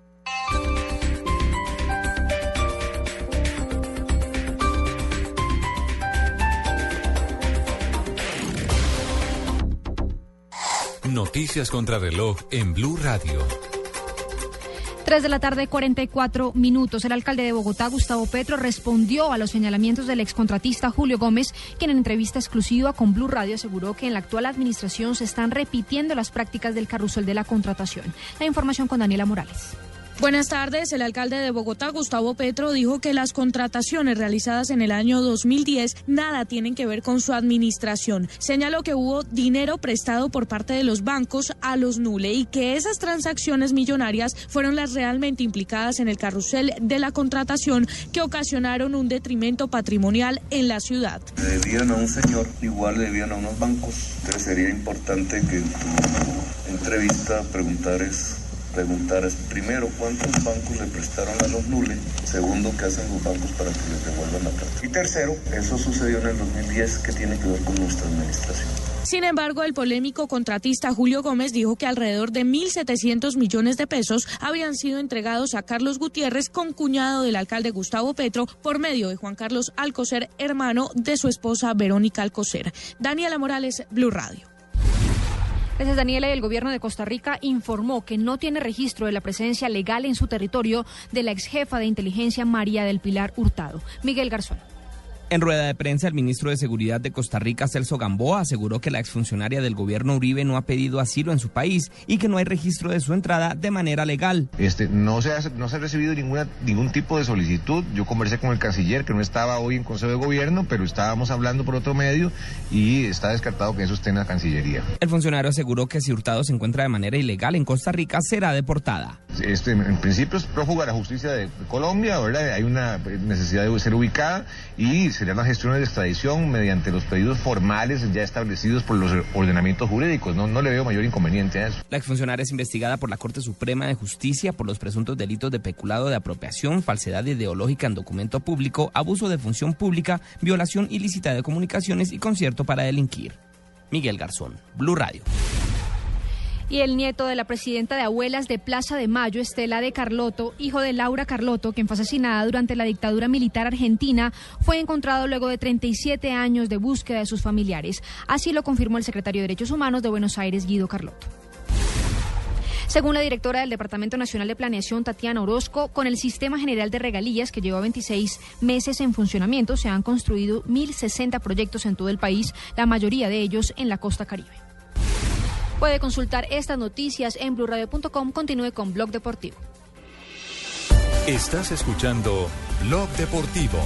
Noticias contra reloj en Blue Radio. 3 de la tarde, 44 minutos. El alcalde de Bogotá, Gustavo Petro, respondió a los señalamientos del excontratista Julio Gómez, quien en entrevista exclusiva con Blue Radio aseguró que en la actual administración se están repitiendo las prácticas del carrusel de la contratación. La información con Daniela Morales. Buenas tardes. El alcalde de Bogotá, Gustavo Petro, dijo que las contrataciones realizadas en el año 2010 nada tienen que ver con su administración. Señaló que hubo dinero prestado por parte de los bancos a los Nule y que esas transacciones millonarias fueron las realmente implicadas en el carrusel de la contratación que ocasionaron un detrimento patrimonial en la ciudad. Le debían a un señor, igual le debían a unos bancos. Sería importante que en tu entrevista preguntaras primero cuántos bancos le prestaron a los nules, segundo qué hacen los bancos para que les devuelvan la plata. Y tercero, eso sucedió en el 2010, que tiene que ver con nuestra administración. Sin embargo, el polémico contratista Julio Gómez dijo que alrededor de 1.700 millones de pesos habían sido entregados a Carlos Gutiérrez, concuñado del alcalde Gustavo Petro, por medio de Juan Carlos Alcocer, hermano de su esposa Verónica Alcocer. Daniela Morales, Blue Radio. Gracias, Daniela. El gobierno de Costa Rica informó que no tiene registro de la presencia legal en su territorio de la ex jefa de inteligencia María del Pilar Hurtado. Miguel Garzón. En rueda de prensa, el ministro de Seguridad de Costa Rica, Celso Gamboa, aseguró que la exfuncionaria del gobierno Uribe no ha pedido asilo en su país y que no hay registro de su entrada de manera legal. Este, no, se ha, no se ha recibido ninguna, ningún tipo de solicitud. Yo conversé con el canciller, que no estaba hoy en Consejo de Gobierno, pero estábamos hablando por otro medio y está descartado que eso esté en la Cancillería. El funcionario aseguró que si Hurtado se encuentra de manera ilegal en Costa Rica, será deportada. Este, en principio es prófuga de la justicia de Colombia, ¿verdad? Hay una necesidad de ser ubicada y serían las gestiones de extradición mediante los pedidos formales ya establecidos por los ordenamientos jurídicos. No, no le veo mayor inconveniente a eso. La exfuncionaria es investigada por la Corte Suprema de Justicia por los presuntos delitos de peculado de apropiación, falsedad ideológica en documento público, abuso de función pública, violación ilícita de comunicaciones y concierto para delinquir. Miguel Garzón, Blue Radio y el nieto de la presidenta de Abuelas de Plaza de Mayo, Estela de Carlotto, hijo de Laura Carlotto, quien fue asesinada durante la dictadura militar argentina, fue encontrado luego de 37 años de búsqueda de sus familiares. Así lo confirmó el secretario de Derechos Humanos de Buenos Aires, Guido Carlotto. Según la directora del Departamento Nacional de Planeación, Tatiana Orozco, con el Sistema General de Regalías, que lleva 26 meses en funcionamiento, se han construido 1.060 proyectos en todo el país, la mayoría de ellos en la costa caribe. Puede consultar estas noticias en blurradio.com. Continúe con Blog Deportivo. Estás escuchando Blog Deportivo.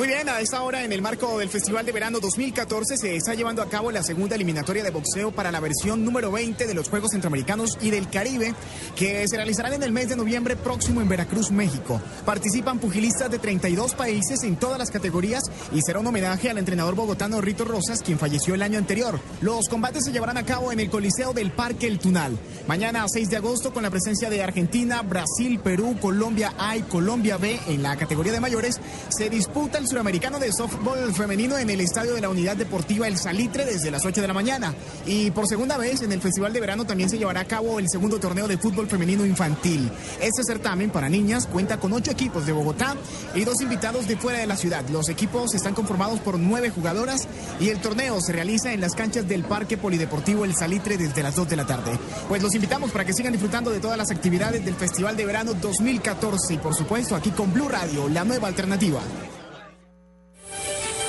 Muy bien, a esta hora en el marco del Festival de Verano 2014 se está llevando a cabo la segunda eliminatoria de boxeo para la versión número 20 de los Juegos Centroamericanos y del Caribe que se realizarán en el mes de noviembre próximo en Veracruz, México. Participan pugilistas de 32 países en todas las categorías y será un homenaje al entrenador bogotano Rito Rosas, quien falleció el año anterior. Los combates se llevarán a cabo en el Coliseo del Parque El Tunal. Mañana 6 de agosto con la presencia de Argentina, Brasil, Perú, Colombia A y Colombia B en la categoría de mayores se disputa el suramericano de softball femenino en el estadio de la Unidad Deportiva El Salitre desde las 8 de la mañana. Y por segunda vez en el Festival de Verano también se llevará a cabo el segundo torneo de fútbol femenino infantil. Este certamen para niñas cuenta con ocho equipos de Bogotá y dos invitados de fuera de la ciudad. Los equipos están conformados por nueve jugadoras y el torneo se realiza en las canchas del Parque Polideportivo El Salitre desde las 2 de la tarde. Pues los invitamos para que sigan disfrutando de todas las actividades del Festival de Verano 2014 y por supuesto aquí con Blue Radio, la nueva alternativa.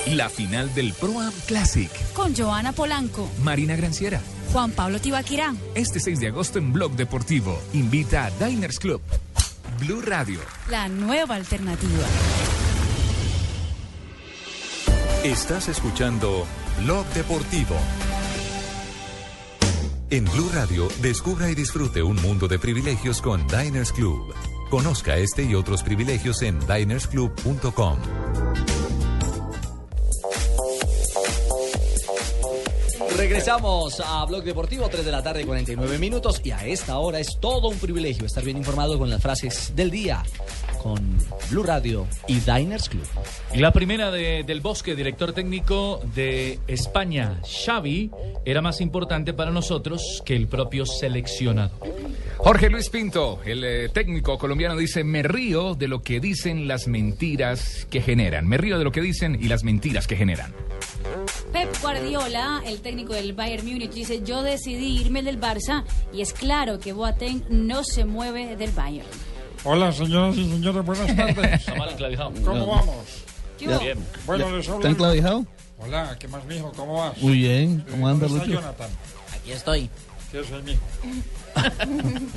La final del Pro Am Classic. Con Joana Polanco. Marina Granciera. Juan Pablo Tibaquirá. Este 6 de agosto en Blog Deportivo. Invita a Diners Club. Blue Radio. La nueva alternativa. Estás escuchando Blog Deportivo. En Blue Radio, descubra y disfrute un mundo de privilegios con Diners Club. Conozca este y otros privilegios en dinersclub.com. Regresamos a Blog Deportivo, 3 de la tarde, 49 minutos. Y a esta hora es todo un privilegio estar bien informado con las frases del día con Blue Radio y Diners Club. La primera de, del Bosque, director técnico de España, Xavi, era más importante para nosotros que el propio seleccionado. Jorge Luis Pinto, el eh, técnico colombiano, dice, me río de lo que dicen las mentiras que generan. Me río de lo que dicen y las mentiras que generan. Pep Guardiola, el técnico del Bayern Múnich, dice, yo decidí irme del Barça y es claro que Boateng no se mueve del Bayern. Hola, señoras y señores, buenas tardes. ¿Cómo vamos? Bien. Bien. Bueno, les habla- ¿Está enclavijado? Hola, ¿qué más, mijo? ¿Cómo vas? Muy bien. ¿Cómo anda, está Lucho? Jonathan? Aquí estoy. ¿Qué soy, mijo?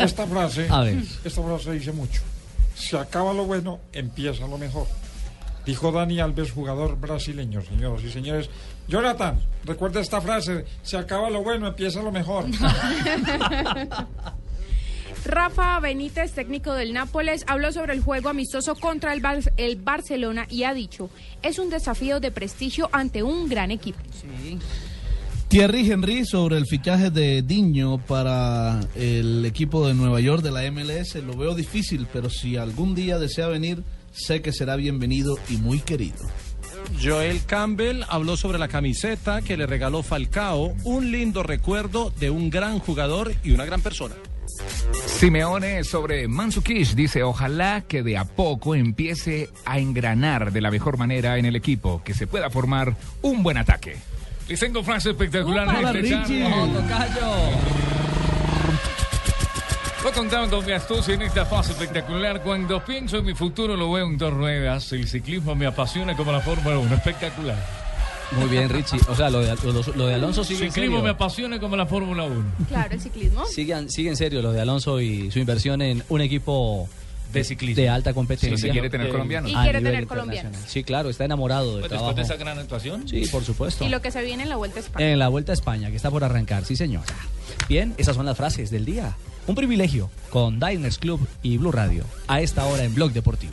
Esta frase, A ver. esta frase dice mucho. Se acaba lo bueno, empieza lo mejor. Dijo Dani Alves, jugador brasileño, señoras y señores. Jonathan, recuerda esta frase. Se acaba lo bueno, empieza lo mejor. Rafa Benítez, técnico del Nápoles, habló sobre el juego amistoso contra el, Bar- el Barcelona y ha dicho, es un desafío de prestigio ante un gran equipo. Thierry Henry sobre el fichaje de Diño para el equipo de Nueva York de la MLS. Lo veo difícil, pero si algún día desea venir, sé que será bienvenido y muy querido. Joel Campbell habló sobre la camiseta que le regaló Falcao, un lindo recuerdo de un gran jugador y una gran persona. Simeone sobre Mansukish dice, ojalá que de a poco empiece a engranar de la mejor manera en el equipo, que se pueda formar un buen ataque. Les tengo frase espectacular. Hola, este. Voy contando con mi astucia en esta fase espectacular. Cuando pienso en mi futuro lo veo en dos ruedas. El ciclismo me apasiona como la Fórmula 1. Espectacular. Muy bien, Richie. O sea, lo de, lo- lo de Alonso sigue El en ciclismo serio. me apasiona como la Fórmula 1. Claro, el ciclismo. Sigue, sigue en serio lo de Alonso y su inversión en un equipo de ciclismo. de alta competencia. Sí, sí, quiere tener colombianos. Y quiere tener colombianos. Sí, claro, está enamorado del Pues trabajo. después de esa gran actuación. Sí, por supuesto. Y lo que se viene en la Vuelta a España. En la Vuelta a España, que está por arrancar, sí señora. Bien, esas son las frases del día. Un privilegio con Diners Club y Blue Radio. A esta hora en Blog Deportivo.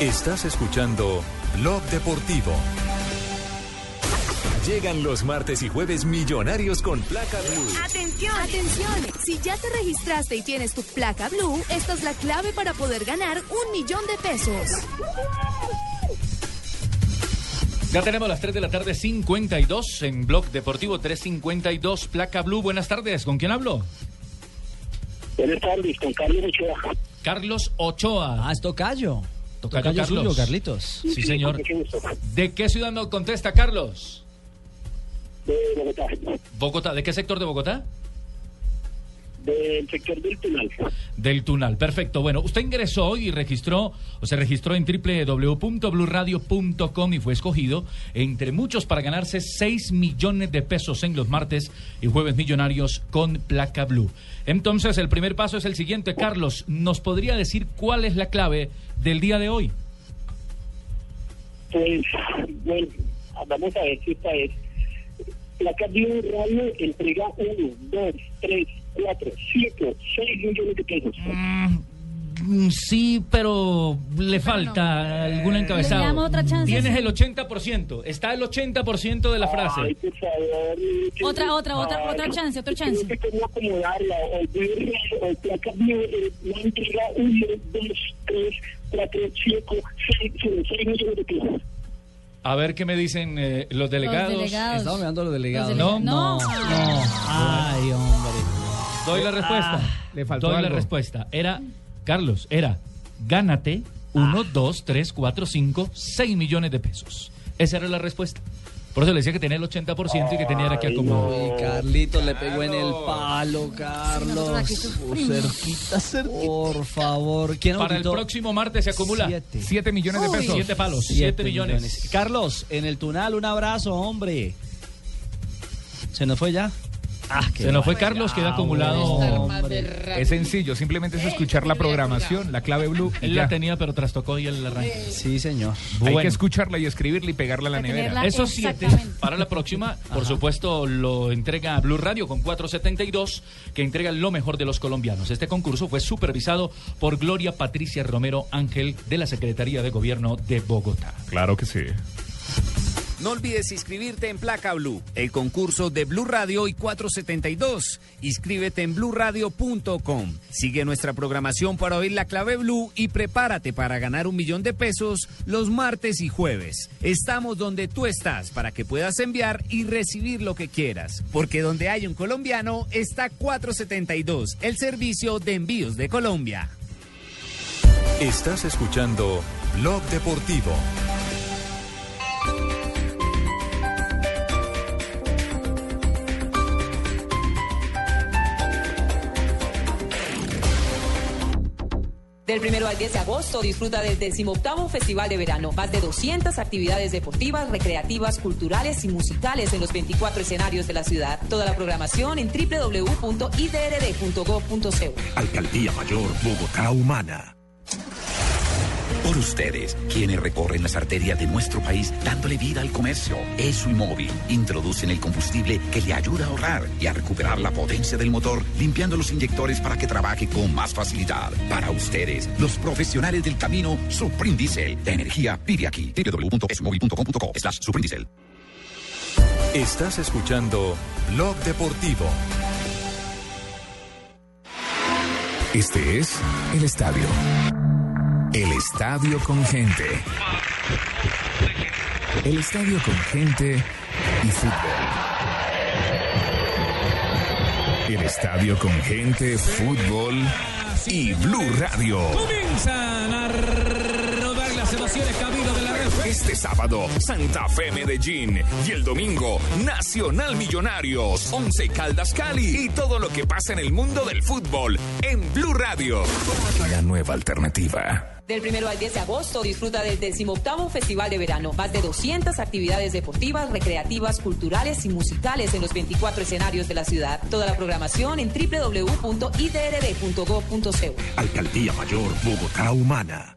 Estás escuchando Blog Deportivo. Llegan los martes y jueves millonarios con placa blue. Atención, atención. Si ya te registraste y tienes tu placa blue, esta es la clave para poder ganar un millón de pesos. Ya tenemos las 3 de la tarde, 52 en Blog Deportivo 352, Placa Blue. Buenas tardes, ¿con quién hablo? Buenas tardes, con Carlos Ochoa. Carlos Ochoa. Ah, es Tocayo. Tocayo Tocayo Carlos. suyo, Carlitos. Sí, señor. ¿De qué ciudad nos contesta, Carlos? De Bogotá, Bogotá. ¿De qué sector de Bogotá? Del sector del Tunal. Del Tunal. Perfecto. Bueno, usted ingresó y registró, o se registró en www.bluradio.com y fue escogido entre muchos para ganarse 6 millones de pesos en los martes y jueves millonarios con placa blue. Entonces, el primer paso es el siguiente. Carlos, ¿nos podría decir cuál es la clave del día de hoy? Pues, bueno, vamos a ver si esta es. La Blue Radio entrega 1, 2, 3, 4, 5, 6 millones de pesos. Mm, Sí, pero le falta algún encabezado. Le damos otra chance, Tienes el 80%. Está el 80% de la frase. Ay, por favor. Otra, otra, otra, Ay, otra chance, otra chance. No sé cómo acomodarla. O Blue o Placa Blue eh, la entrega 1, 2, 3, 4, 5, 6, 6 millones de pesos. A ver qué me dicen eh, los delegados. mirando los delegados. No, No. Ay, hombre. Doy la respuesta. Ah, le faltó Doy la algo. respuesta. Era, Carlos, era gánate 1, 2, 3, 4, 5, 6 millones de pesos. Esa era la respuesta. Por eso le decía que tenía el 80% y que tenía que acomodar. Uy, Carlitos le pegó en el palo, Carlos. Cerquita, cerquita. Por favor. ¿Quién Para el próximo martes se acumula Siete. 7 millones de Uy. pesos. Siete palos, Siete 7 millones. Carlos, en el Tunal, un abrazo, hombre. ¿Se nos fue ya? Ah, Se nos fue. Carlos, queda Ah, acumulado. Es sencillo, simplemente es escuchar la programación, la clave blue. Él ya. la tenía, pero trastocó y él la arranca. Sí, señor. Hay que escucharla y escribirla y pegarla a la nevera. Esos siete para la próxima, por supuesto, lo entrega Blue Radio con 472, que entrega lo mejor de los colombianos. Este concurso fue supervisado por Gloria Patricia Romero Ángel de la Secretaría de Gobierno de Bogotá. Claro que sí. No olvides inscribirte en Placa Blue, el concurso de Blue Radio y 472. Inscríbete en bluradio.com. Sigue nuestra programación para oír la clave Blue y prepárate para ganar un millón de pesos los martes y jueves. Estamos donde tú estás para que puedas enviar y recibir lo que quieras. Porque donde hay un colombiano está 472, el servicio de envíos de Colombia. Estás escuchando Blog Deportivo. Del 1 al 10 de agosto disfruta del 18 Festival de Verano. Más de 200 actividades deportivas, recreativas, culturales y musicales en los 24 escenarios de la ciudad. Toda la programación en www.idrd.gov.co. Alcaldía Mayor Bogotá Humana. Por ustedes, quienes recorren las arterias de nuestro país dándole vida al comercio. ESO y Móvil introducen el combustible que le ayuda a ahorrar y a recuperar la potencia del motor, limpiando los inyectores para que trabaje con más facilidad. Para ustedes, los profesionales del camino, Supreme Diesel. De energía, pide aquí. www.esomóvil.com.co slash Supreme Diesel. Estás escuchando Blog Deportivo. Este es el estadio. El estadio con gente. El estadio con gente y fútbol. El estadio con gente, fútbol y Blue Radio. Comienzan a rodar las emociones camino de la red. Este sábado, Santa Fe Medellín. Y el domingo, Nacional Millonarios, Once Caldas Cali. Y todo lo que pasa en el mundo del fútbol en Blue Radio. La nueva alternativa. Del 1 al 10 de agosto disfruta del 18 Festival de Verano. Más de 200 actividades deportivas, recreativas, culturales y musicales en los 24 escenarios de la ciudad. Toda la programación en www.idrd.gov.co. Alcaldía Mayor Bogotá Humana.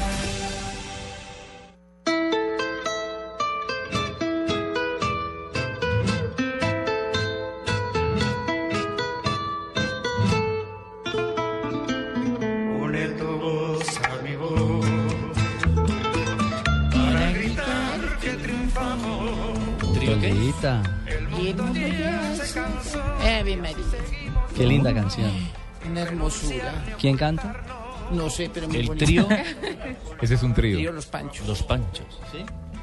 Linda canción. Una hermosura. ¿Quién canta? No sé, pero muy El bonito. trío. Ese es un trío. Trío Los Panchos. Los Panchos. ¿Sí?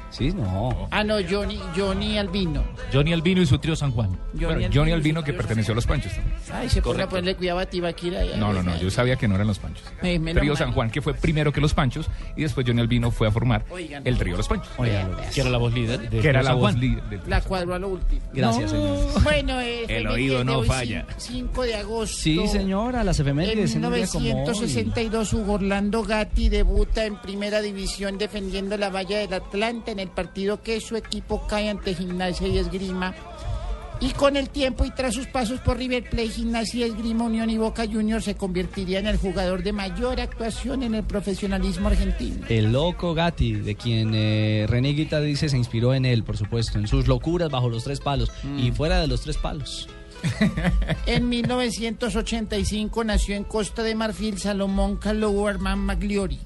Sí, no. Ah, no, Johnny, Johnny Albino. Johnny Albino y su trío San Juan. Johnny Bueno, Albino Johnny Albino que perteneció a los Panchos también. Ay, se pone a ponerle cuidado a Tibaquira. No, no, no, yo sabía que no eran los Panchos. Eh, Trío. San Juan, que fue primero que los Panchos, y después Johnny Albino fue a formar Oigan. el trío Los Panchos. Oigan, que era la voz líder. Que era la voz líder. La cuadro a lo último. Gracias, No. señor. Bueno, eh, El oído no falla. 5 de agosto. Sí, señora, las efemérides. En en un día como hoy. 1962, Hugo Orlando Gatti debuta en primera división defendiendo la valla del Atlanta en el partido que su equipo cae ante Gimnasia y Esgrima. Y con el tiempo y tras sus pasos por River Plate, Gimnasia y Esgrima, Unión y Boca Juniors se convertiría en el jugador de mayor actuación en el profesionalismo argentino. El loco Gatti, de quien eh, René Guita dice se inspiró en él, por supuesto, en sus locuras bajo los tres palos Mm. y fuera de los tres palos. En 1985 nació en Costa de Marfil Salomón Calou Armand Magliori.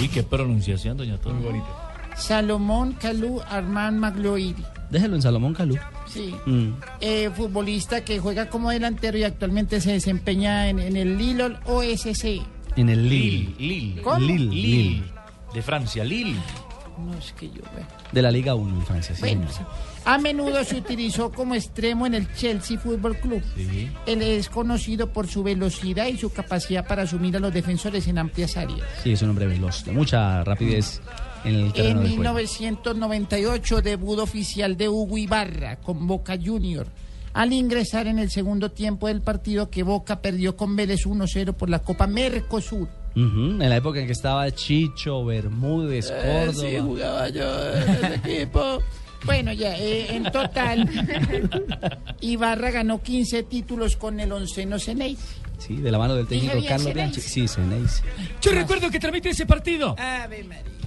Uy, qué pronunciación, doña. Muy bonita. Salomón Calou Armand Magliori. Déjelo en Salomón Calú. Sí. Mm. eh, futbolista que juega como delantero y actualmente se desempeña en, en el Lille OSC. En el Lille. Lille. ¿Cómo? Lille. Lille. De Francia, Lille. No es que yo vea. De la Liga 1 en Francia, sí, Bueno. A menudo se utilizó como extremo en el Chelsea Football Club. Sí. Él es conocido por su velocidad y su capacidad para asumir a los defensores en amplias áreas. Sí, es un hombre veloz, de mucha rapidez en el terreno En de juego. 1998, debut oficial de Hugo Ibarra con Boca Junior. Al ingresar en el segundo tiempo del partido que Boca perdió con Vélez 1-0 por la Copa Mercosur. En la época en que estaba Chicho, Bermúdez, Eh, Córdoba. sí, jugaba yo en el equipo. Bueno, ya, eh, en total, Ibarra ganó 15 títulos con el onceno Ceney. Sí, de la mano del técnico Carlos. Bianchi. Sí, Ceneice. Yo recuerdo que transmití ese partido.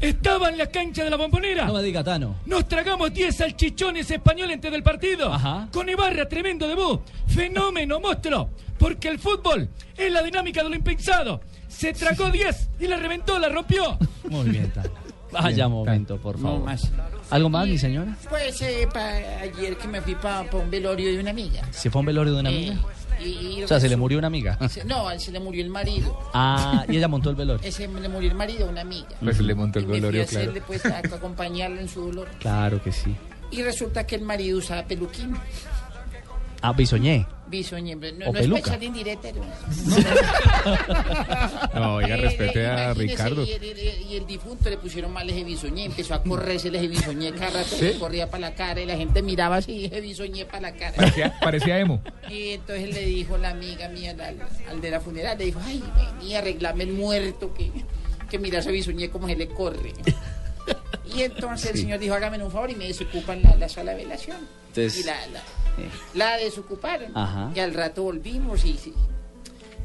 Estaba en la cancha de la bombonera. No me diga, Tano. Nos tragamos 10 salchichones españoles antes del partido. Con Ibarra, tremendo debut. Fenómeno, monstruo. Porque el fútbol es la dinámica de lo impensado. Se tragó 10 y la reventó, la rompió. Muy bien, Tano. Vaya Bien, momento, por No favor. más. ¿Algo más, mi señora? Pues eh, pa- ayer que me fui para un velorio de una amiga. ¿Se fue a un velorio de una amiga? Y- y O sea, se le murió una amiga. se- no, se le murió el marido. Ah, y ella montó el velorio. Ese le murió el marido una amiga. Pues le montó el Y me fui a velorio, claro. hacerle, pues, a acompañarla en su dolor. Claro que sí. Y resulta que el marido usaba peluquín. Ah, bisoñé. Bisoñé. No, O no es peluca. para echar indirecta, hermano. No, oiga, Eh, respete eh, a Ricardo. Y el, y el difunto le pusieron mal eje bisoñé, empezó a correrse el eje bisoñé cada rato, corría para la cara y la gente miraba así, eje bisoñé para la cara. Parecía, parecía emo. Y entonces le dijo la amiga mía al, al de la funeral, le dijo, ay, vení a arreglarme el muerto, que, que mira ese bisoñé como se le corre. Y entonces el señor dijo, hágame un favor y me desocupan la, la sala de velación. Entonces- y la, la, la desocuparon. Ajá. Y al rato volvimos y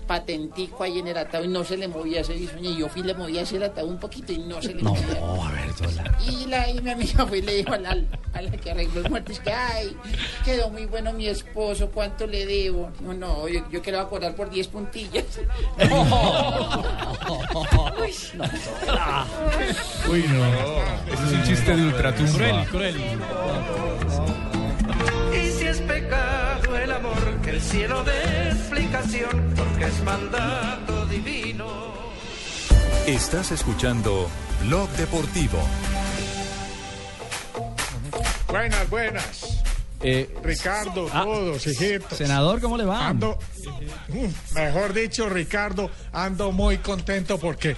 patentico ahí en el ataúd y no se le movía ese bisoñé. Y yo fui y le movía así el ataúd un poquito y no se le No, movía. a ver, Dola. Y, la, y mi amiga fue y le dijo a la, a la que arregló el muerto, es que, ay, quedó muy bueno mi esposo, ¿cuánto le debo? No, no, yo, yo quiero acordar por 10 puntillas. Uy, no. Uy, no. Ese es un chiste de ultratumba. Cruel, cruel. Es pecado el amor, que el cielo dé explicación, porque es mandato divino. Estás escuchando Blog Deportivo. Buenas, buenas. Eh, Ricardo, ah, todos, hijitos. Senador, ¿cómo le va? Ando, mm, mejor dicho, Ricardo, ando muy contento porque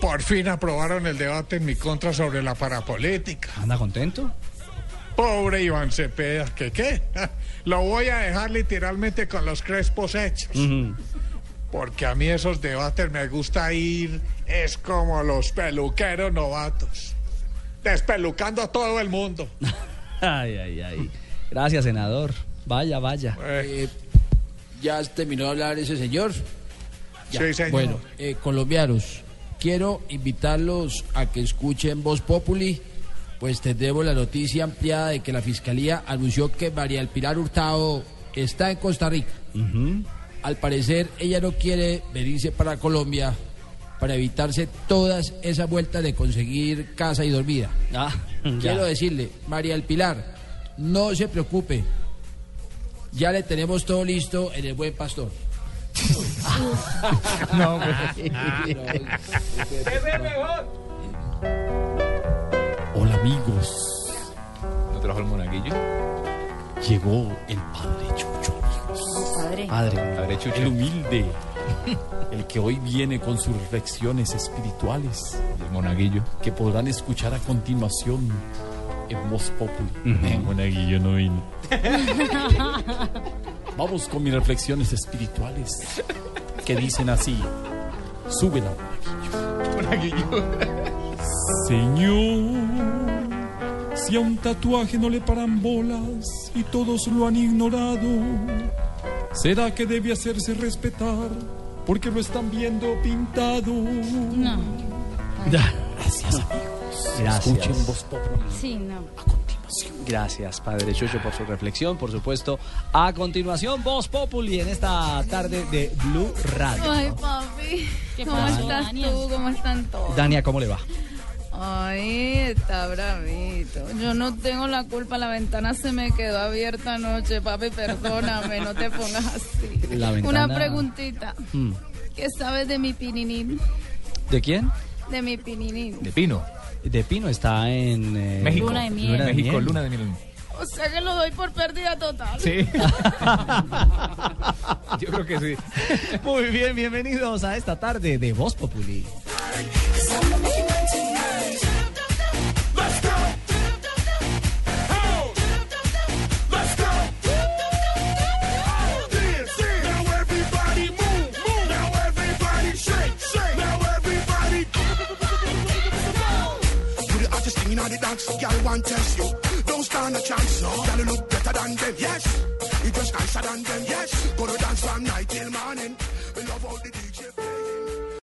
por fin aprobaron el debate en mi contra sobre la parapolítica. ¿Anda contento? Pobre Iván Cepeda, ¿qué qué? Lo voy a dejar literalmente con los crespos hechos. Porque a mí esos debates me gusta ir, es como los peluqueros novatos. Despelucando a todo el mundo. Ay, ay, ay. Gracias, senador. Vaya, vaya. Eh, ¿Ya terminó de hablar ese señor? Ya. Sí, señor. Bueno, eh, colombianos, quiero invitarlos a que escuchen Voz Populi, pues tendremos la noticia ampliada de que la Fiscalía anunció que María El Pilar Hurtado está en Costa Rica. Al parecer, ella no quiere venirse para Colombia para evitarse todas esas vueltas de conseguir casa y dormida. Ah, Quiero decirle, María El Pilar, no se preocupe. Ya le tenemos todo listo en el buen pastor. No, amigos, ¿No trajo el monaguillo? llegó el Padre Chucho, amigos. Padre. Padre. Padre Chucho. El humilde, el que hoy viene con sus reflexiones espirituales El monaguillo. que podrán escuchar a continuación en Voz Populi. El monaguillo no vino. Vamos con mis reflexiones espirituales que dicen así. Súbela, Monaguillo. Señor, si a un tatuaje no le paran bolas y todos lo han ignorado, ¿será que debe hacerse respetar porque lo están viendo pintado? No. Gracias, amigos. Gracias. Escuchen Voz Populi. Sí, no. Gracias, Padre Chucho, por su reflexión. Por supuesto, a continuación, Voz Populi en esta tarde de Blue Radio. Ay, papi. ¿Qué ¿Cómo estás tú? ¿Cómo están todos? Dania, ¿cómo le va? Ay, está bravito. Yo no tengo la culpa, la ventana se me quedó abierta anoche, papi, perdóname, no te pongas así. La ventana- Una preguntita. Mm. ¿Qué sabes de mi pininín? ¿De quién? De mi pininín. De Pino. De Pino está en eh, México. Luna de miel. México, miel. luna de miel. O sea que lo doy por pérdida total. Sí. Yo creo que sí. Muy bien, bienvenidos a esta tarde de Voz Populi. In the dance, girl want test you. Don't stand a chance, no. Girl look better than them, yes. You just nicer than them, yes. Gonna dance from night till morning. We love all the